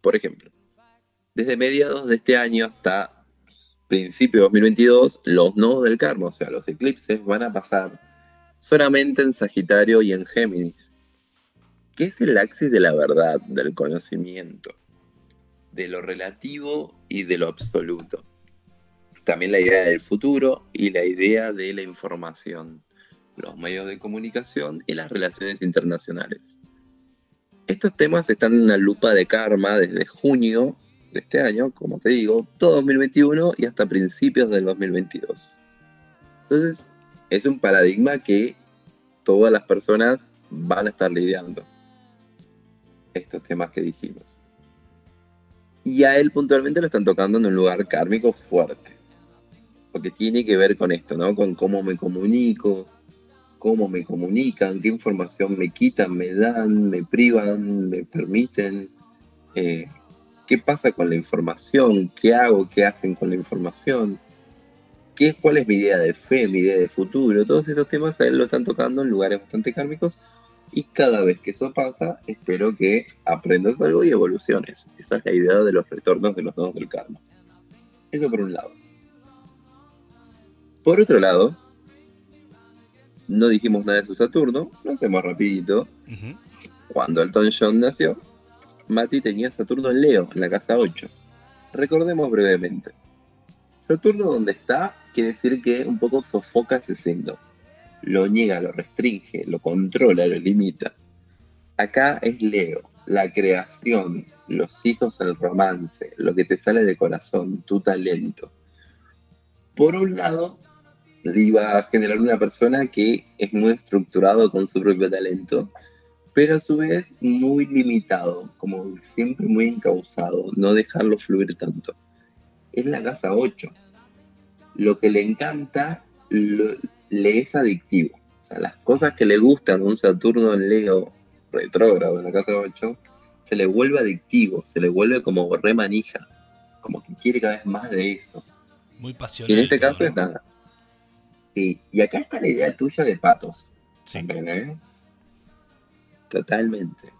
Por ejemplo, desde mediados de este año hasta principio de 2022, los nodos del karma, o sea, los eclipses, van a pasar solamente en Sagitario y en Géminis, que es el axis de la verdad, del conocimiento, de lo relativo y de lo absoluto. También la idea del futuro y la idea de la información los medios de comunicación y las relaciones internacionales. Estos temas están en la lupa de karma desde junio de este año, como te digo, todo 2021 y hasta principios del 2022. Entonces, es un paradigma que todas las personas van a estar lidiando. Estos temas que dijimos. Y a él puntualmente lo están tocando en un lugar kármico fuerte. Porque tiene que ver con esto, ¿no? Con cómo me comunico, cómo me comunican, qué información me quitan, me dan, me privan, me permiten, eh, qué pasa con la información, qué hago, qué hacen con la información, cuál es mi idea de fe, mi idea de futuro, todos esos temas a él lo están tocando en lugares bastante kármicos y cada vez que eso pasa, espero que aprendas algo y evoluciones. Esa es la idea de los retornos de los nodos del karma. Eso por un lado. Por otro lado, no dijimos nada de su Saturno, lo hacemos rapidito. Cuando Elton John nació, Mati tenía Saturno en Leo, en la casa 8. Recordemos brevemente. Saturno donde está quiere decir que un poco sofoca ese signo. Lo niega, lo restringe, lo controla, lo limita. Acá es Leo, la creación, los hijos, el romance, lo que te sale de corazón, tu talento. Por un lado, iba a generar una persona que es muy estructurado con su propio talento, pero a su vez muy limitado, como siempre muy encauzado, no dejarlo fluir tanto. Es la casa 8. Lo que le encanta le es adictivo. O sea, las cosas que le gustan a un Saturno en Leo retrógrado en la casa 8, se le vuelve adictivo, se le vuelve como remanija, como que quiere cada vez más de eso. Muy pasional. Y en este caso es nada y acá está la idea tuya de patos. ¿eh? Totalmente.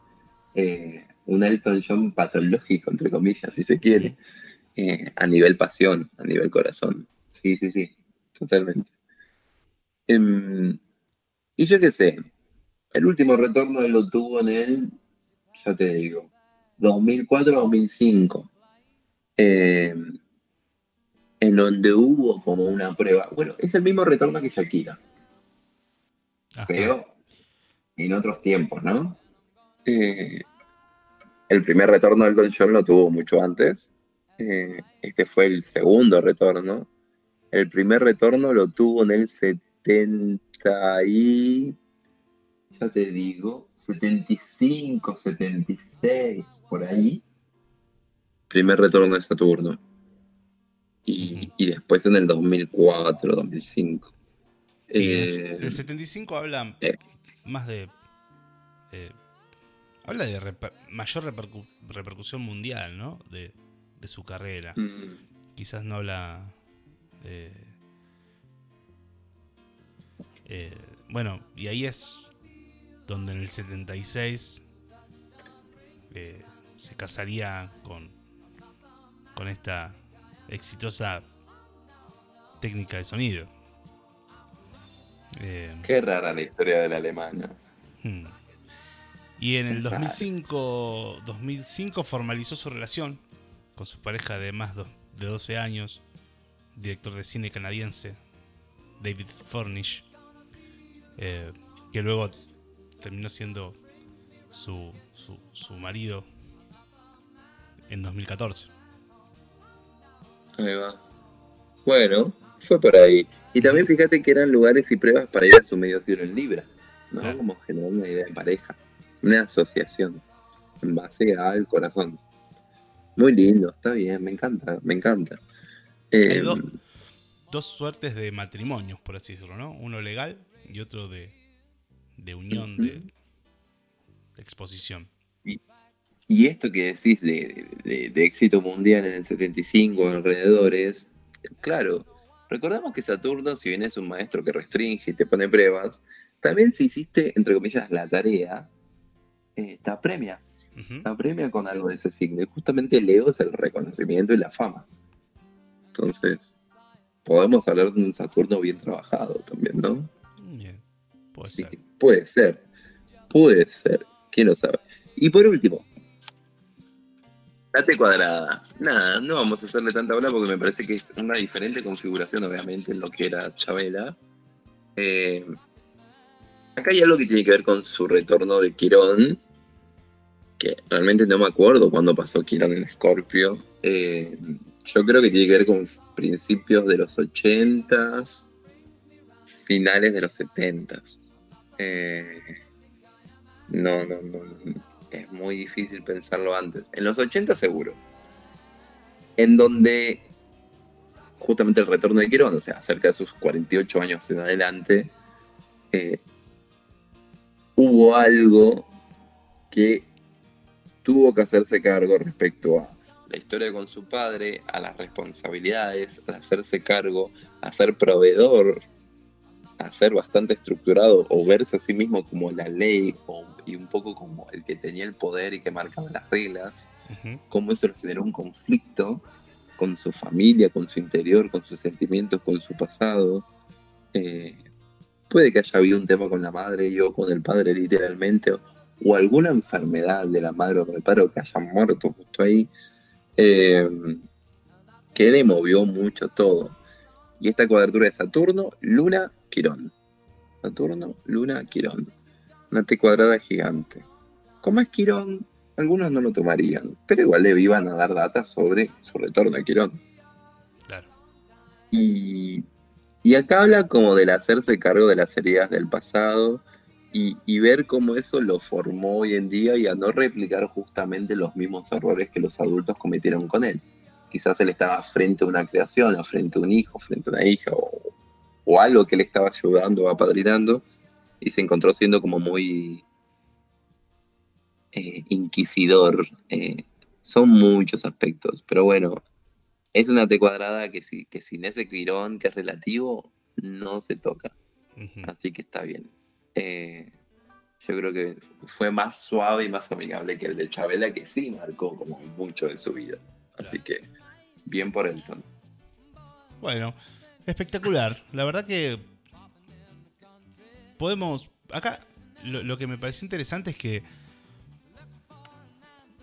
Eh, un Elton John patológico, entre comillas, si se quiere. Eh, a nivel pasión, a nivel corazón. Sí, sí, sí. Totalmente. Em, y yo qué sé. El último retorno lo tuvo en el, ya te digo, 2004-2005. Eh, en donde hubo como una prueba. Bueno, es el mismo retorno que Shakira. Pero en otros tiempos, ¿no? Eh, el primer retorno del Don John lo tuvo mucho antes. Eh, este fue el segundo retorno. El primer retorno lo tuvo en el 70 y... Ya te digo, 75, 76, por ahí. Primer retorno de Saturno y, después en el 2004, 2005. el 75 habla eh. más de... habla de mayor repercusión mundial, ¿no? De, su carrera. Mm. Quizás no habla... Eh, eh, bueno, y ahí es donde en el 76 se casaría con, con esta exitosa técnica de sonido. Eh, Qué rara la historia de la alemana. Hmm. Y en el 2005, 2005 formalizó su relación con su pareja de más de 12 años, director de cine canadiense, David Furnish, eh, que luego terminó siendo su, su, marido en 2014. Ahí va. Bueno, fue por ahí. Y también fíjate que eran lugares y pruebas para ir a su medio cielo en Libra, ¿no? Como generar una idea de pareja, una asociación en base al corazón. Muy lindo, está bien, me encanta, me encanta. Hay dos, em, dos, suertes de matrimonios, por así decirlo, ¿no? Uno legal y otro de, de unión, de, exposición. Y, esto que decís de, éxito mundial en el 75 alrededores, claro, recordamos que Saturno, si bien es un maestro que restringe y te pone pruebas, también si hiciste, entre comillas, la tarea, eh, te apremia. Te apremia con algo de ese signo. Y justamente el ego es el reconocimiento y la fama. Entonces, podemos hablar de un Saturno bien trabajado también, ¿no? Puede ser. Puede ser. Puede ser. ¿Quién lo sabe? Y por último, la T cuadrada. Nada, no vamos a hacerle tanta bola porque me parece que es una diferente configuración, obviamente, en lo que era Chabela. Eh, acá hay algo que tiene que ver con su retorno de Quirón, que realmente no me acuerdo cuándo pasó Quirón en Scorpio. Eh, yo creo que tiene que ver con principios de los 80s, finales de los 70s. Eh, no, no, no. Es muy difícil pensarlo antes. En los 80 seguro. En donde justamente el retorno de Quirón, o sea, cerca de sus 48 años en adelante, eh, hubo algo que tuvo que hacerse cargo respecto a la historia con su padre, a las responsabilidades, al hacerse cargo, a ser proveedor a ser bastante estructurado o verse a sí mismo como la ley y un poco como el que tenía el poder y que marcaba las reglas, cómo eso le generó un conflicto con su familia, con su interior, con sus sentimientos, con su pasado. Eh, puede que haya habido un tema con la madre y o con el padre literalmente, o, alguna enfermedad de la madre o del padre o que hayan muerto justo ahí, eh, que le movió mucho todo. Y esta cuadratura de Saturno, Luna, Quirón. Saturno, Luna, Quirón. Una T cuadrada gigante. Como es Quirón, algunos no lo tomarían, pero igual le iban a dar datas sobre su retorno a Quirón. Claro. Y, acá habla como del hacerse cargo de las heridas del pasado y, y, ver cómo eso lo formó hoy en día y a no replicar justamente los mismos errores que los adultos cometieron con él. Quizás él estaba frente a una creación, o frente a un hijo, frente a una hija, o, o algo que le estaba ayudando o apadrinando y se encontró siendo como muy eh, inquisidor. Eh, son muchos aspectos, pero bueno, es una T cuadrada que, si, que sin ese quirón que es relativo no se toca. Así que está bien. Eh, yo creo que fue más suave y más amigable que el de Chabela, que sí marcó como mucho de su vida. Así que bien por el tono. Bueno, Espectacular. La verdad que podemos... Acá lo, que me pareció interesante es que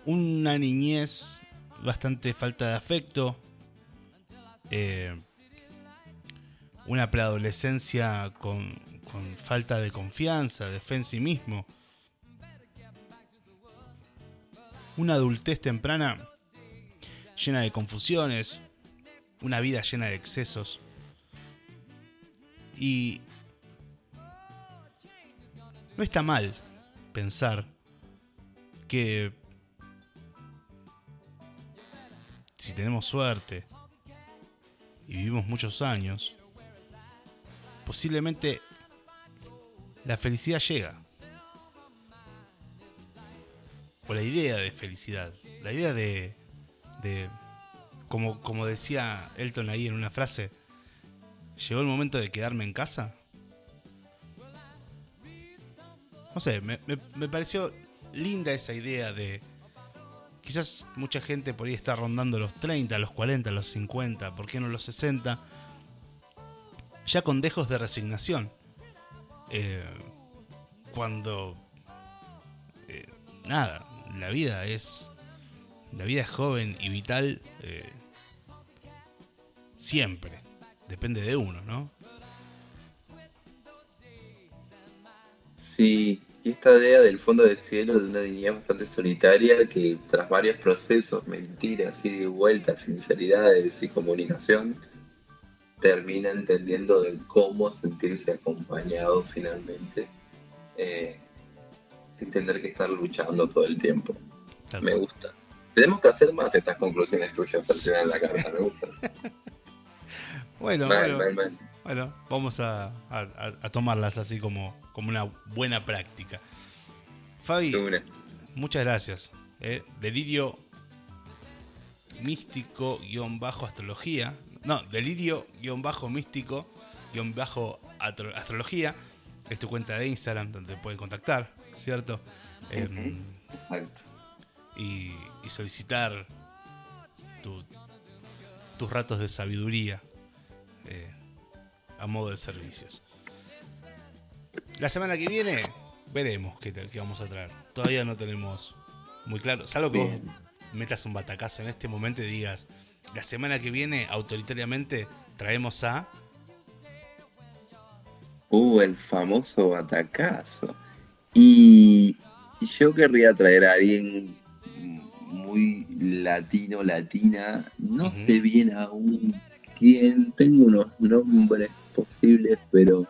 una niñez bastante falta de afecto, eh, una preadolescencia con, con, falta de confianza, de fe en sí mismo, una adultez temprana llena de confusiones, una vida llena de excesos. Y no está mal pensar que si tenemos suerte y vivimos muchos años, posiblemente la felicidad llega. O la idea de felicidad, la idea de, de como, como decía Elton ahí en una frase, llegó el momento de quedarme en casa. No sé, me, pareció linda esa idea de... Quizás mucha gente por ahí está rondando los 30, los 40, los 50, ¿por qué no los 60? ya con dejos de resignación. Eh, cuando eh, nada, la vida es la vida es joven y vital eh, siempre. Depende de uno, ¿no? Sí, y esta idea del fondo del cielo de una niña bastante solitaria que tras varios procesos, mentiras, y vueltas, sinceridades y comunicación, termina entendiendo de cómo sentirse acompañado finalmente, eh, sin tener que estar luchando todo el tiempo. Me gusta. Tenemos que hacer más estas conclusiones tuyas al final de la carta, me gusta. Bueno, mal, bueno, mal, mal. bueno, vamos a, a- a tomarlas así como, como una buena práctica. Fabi, una. muchas gracias. eh. Delirio místico guion bajo astrología. No, delirio guion bajo místico guion bajo atro- astrología. Es tu cuenta de Instagram donde te pueden contactar, ¿cierto? Em, Exacto. y, y solicitar tu- tus ratos de sabiduría eh, a modo de servicios. La semana que viene veremos qué, vamos a traer. Todavía no tenemos muy claro. Salvo que metas un batacazo en este momento y digas, la semana que viene autoritariamente traemos a... Uh, el famoso batacazo. Y yo querría traer a alguien muy latino, latina. No Ujú. sé bien aún quién. Tengo unos nombres posibles, pero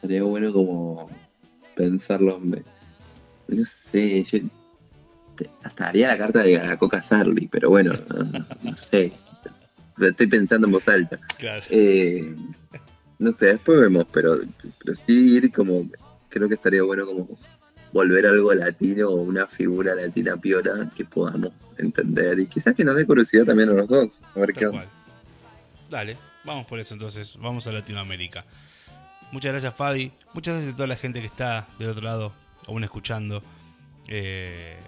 sería bueno como pensarlos. No sé, yo hasta haría la carta de la Coca Sarli, pero bueno, no, no sé. O sea, estoy pensando en voz alta. Claro. Eh, no sé, después vemos, pero, pero sí ir como, creo que estaría bueno como volver algo latino o una figura latina piola que podamos entender y quizás que nos dé curiosidad también a los dos. A ver qué onda. Dale, vamos por eso entonces, vamos a Latinoamérica. Muchas gracias Fabi, muchas gracias a toda la gente que está del otro lado, aún escuchando. Eh,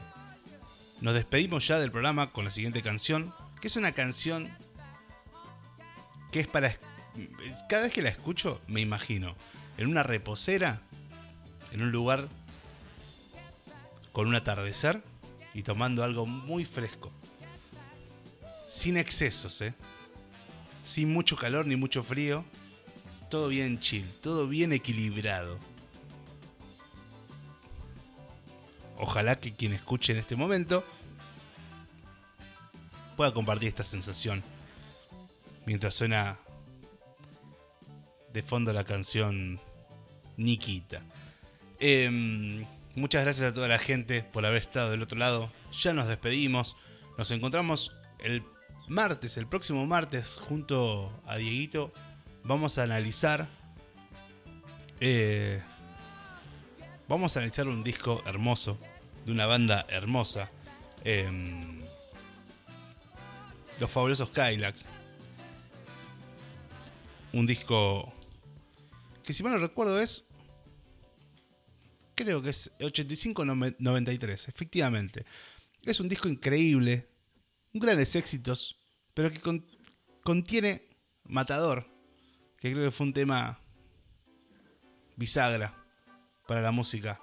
nos despedimos ya del programa con la siguiente canción, que es una canción que es para... Cada vez que la escucho me imagino en una reposera, en un lugar con un atardecer y tomando algo muy fresco. Sin excesos, ¿eh? Sin mucho calor ni mucho frío. Todo bien chill, todo bien equilibrado. Ojalá que quien escuche en este momento pueda compartir esta sensación mientras suena de fondo la canción Nikita. Em, muchas gracias a toda la gente por haber estado del otro lado. Ya nos despedimos. Nos encontramos el martes, el próximo martes, junto a Dieguito. Vamos a analizar. eh, vamos a analizar un disco hermoso. De una banda hermosa. em, los fabulosos Kylax. Un disco que si mal no recuerdo es creo que es 85-93, efectivamente. Es un disco increíble, grandes éxitos, pero que con- contiene Matador, que creo que fue un tema bisagra para la música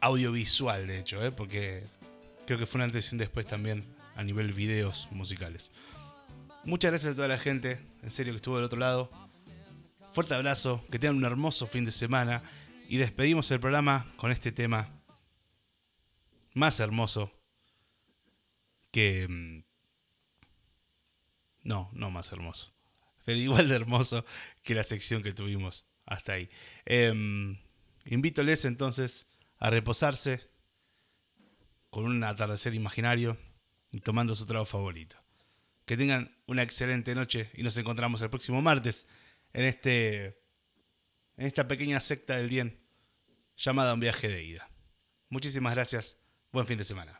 audiovisual, de hecho, ¿eh? porque creo que fue una antes y un después también a nivel videos musicales. Muchas gracias a toda la gente, en serio que estuvo del otro lado. Fuerte abrazo, que tengan un hermoso fin de semana y despedimos el programa con este tema más hermoso que... mm, No, no más hermoso, pero igual de hermoso que la sección que tuvimos hasta ahí. Em, invítoles entonces a reposarse con un atardecer imaginario y tomando su trago favorito. Que tengan una excelente noche y nos encontramos el próximo martes en este en esta pequeña secta del bien llamada un viaje de ida. Muchísimas gracias. Buen fin de semana.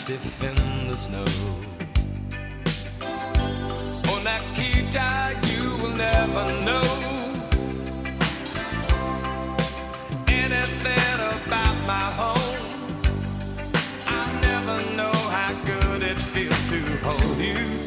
Captive in the snow. Oh, Nikita, you will never know anything about my home. I never know how good it feels to hold you.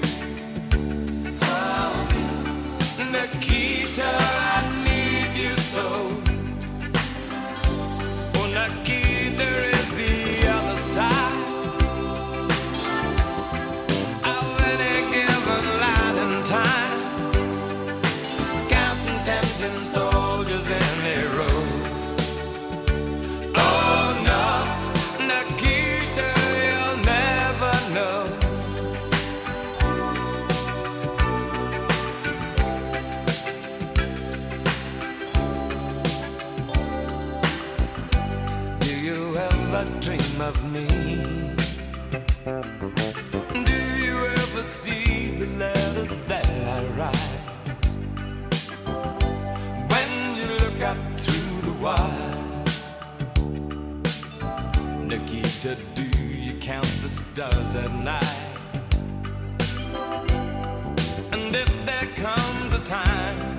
Ever dream of me? Do you ever see the letters that I write? When you look up through the wire, Nikita, do you count the stars at night? And if there comes a time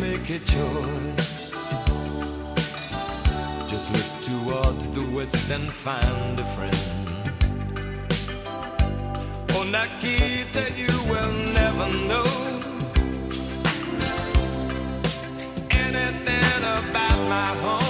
make a choice, just look towards the west and find a friend. Oh, Nikita, you will never know anything about my home.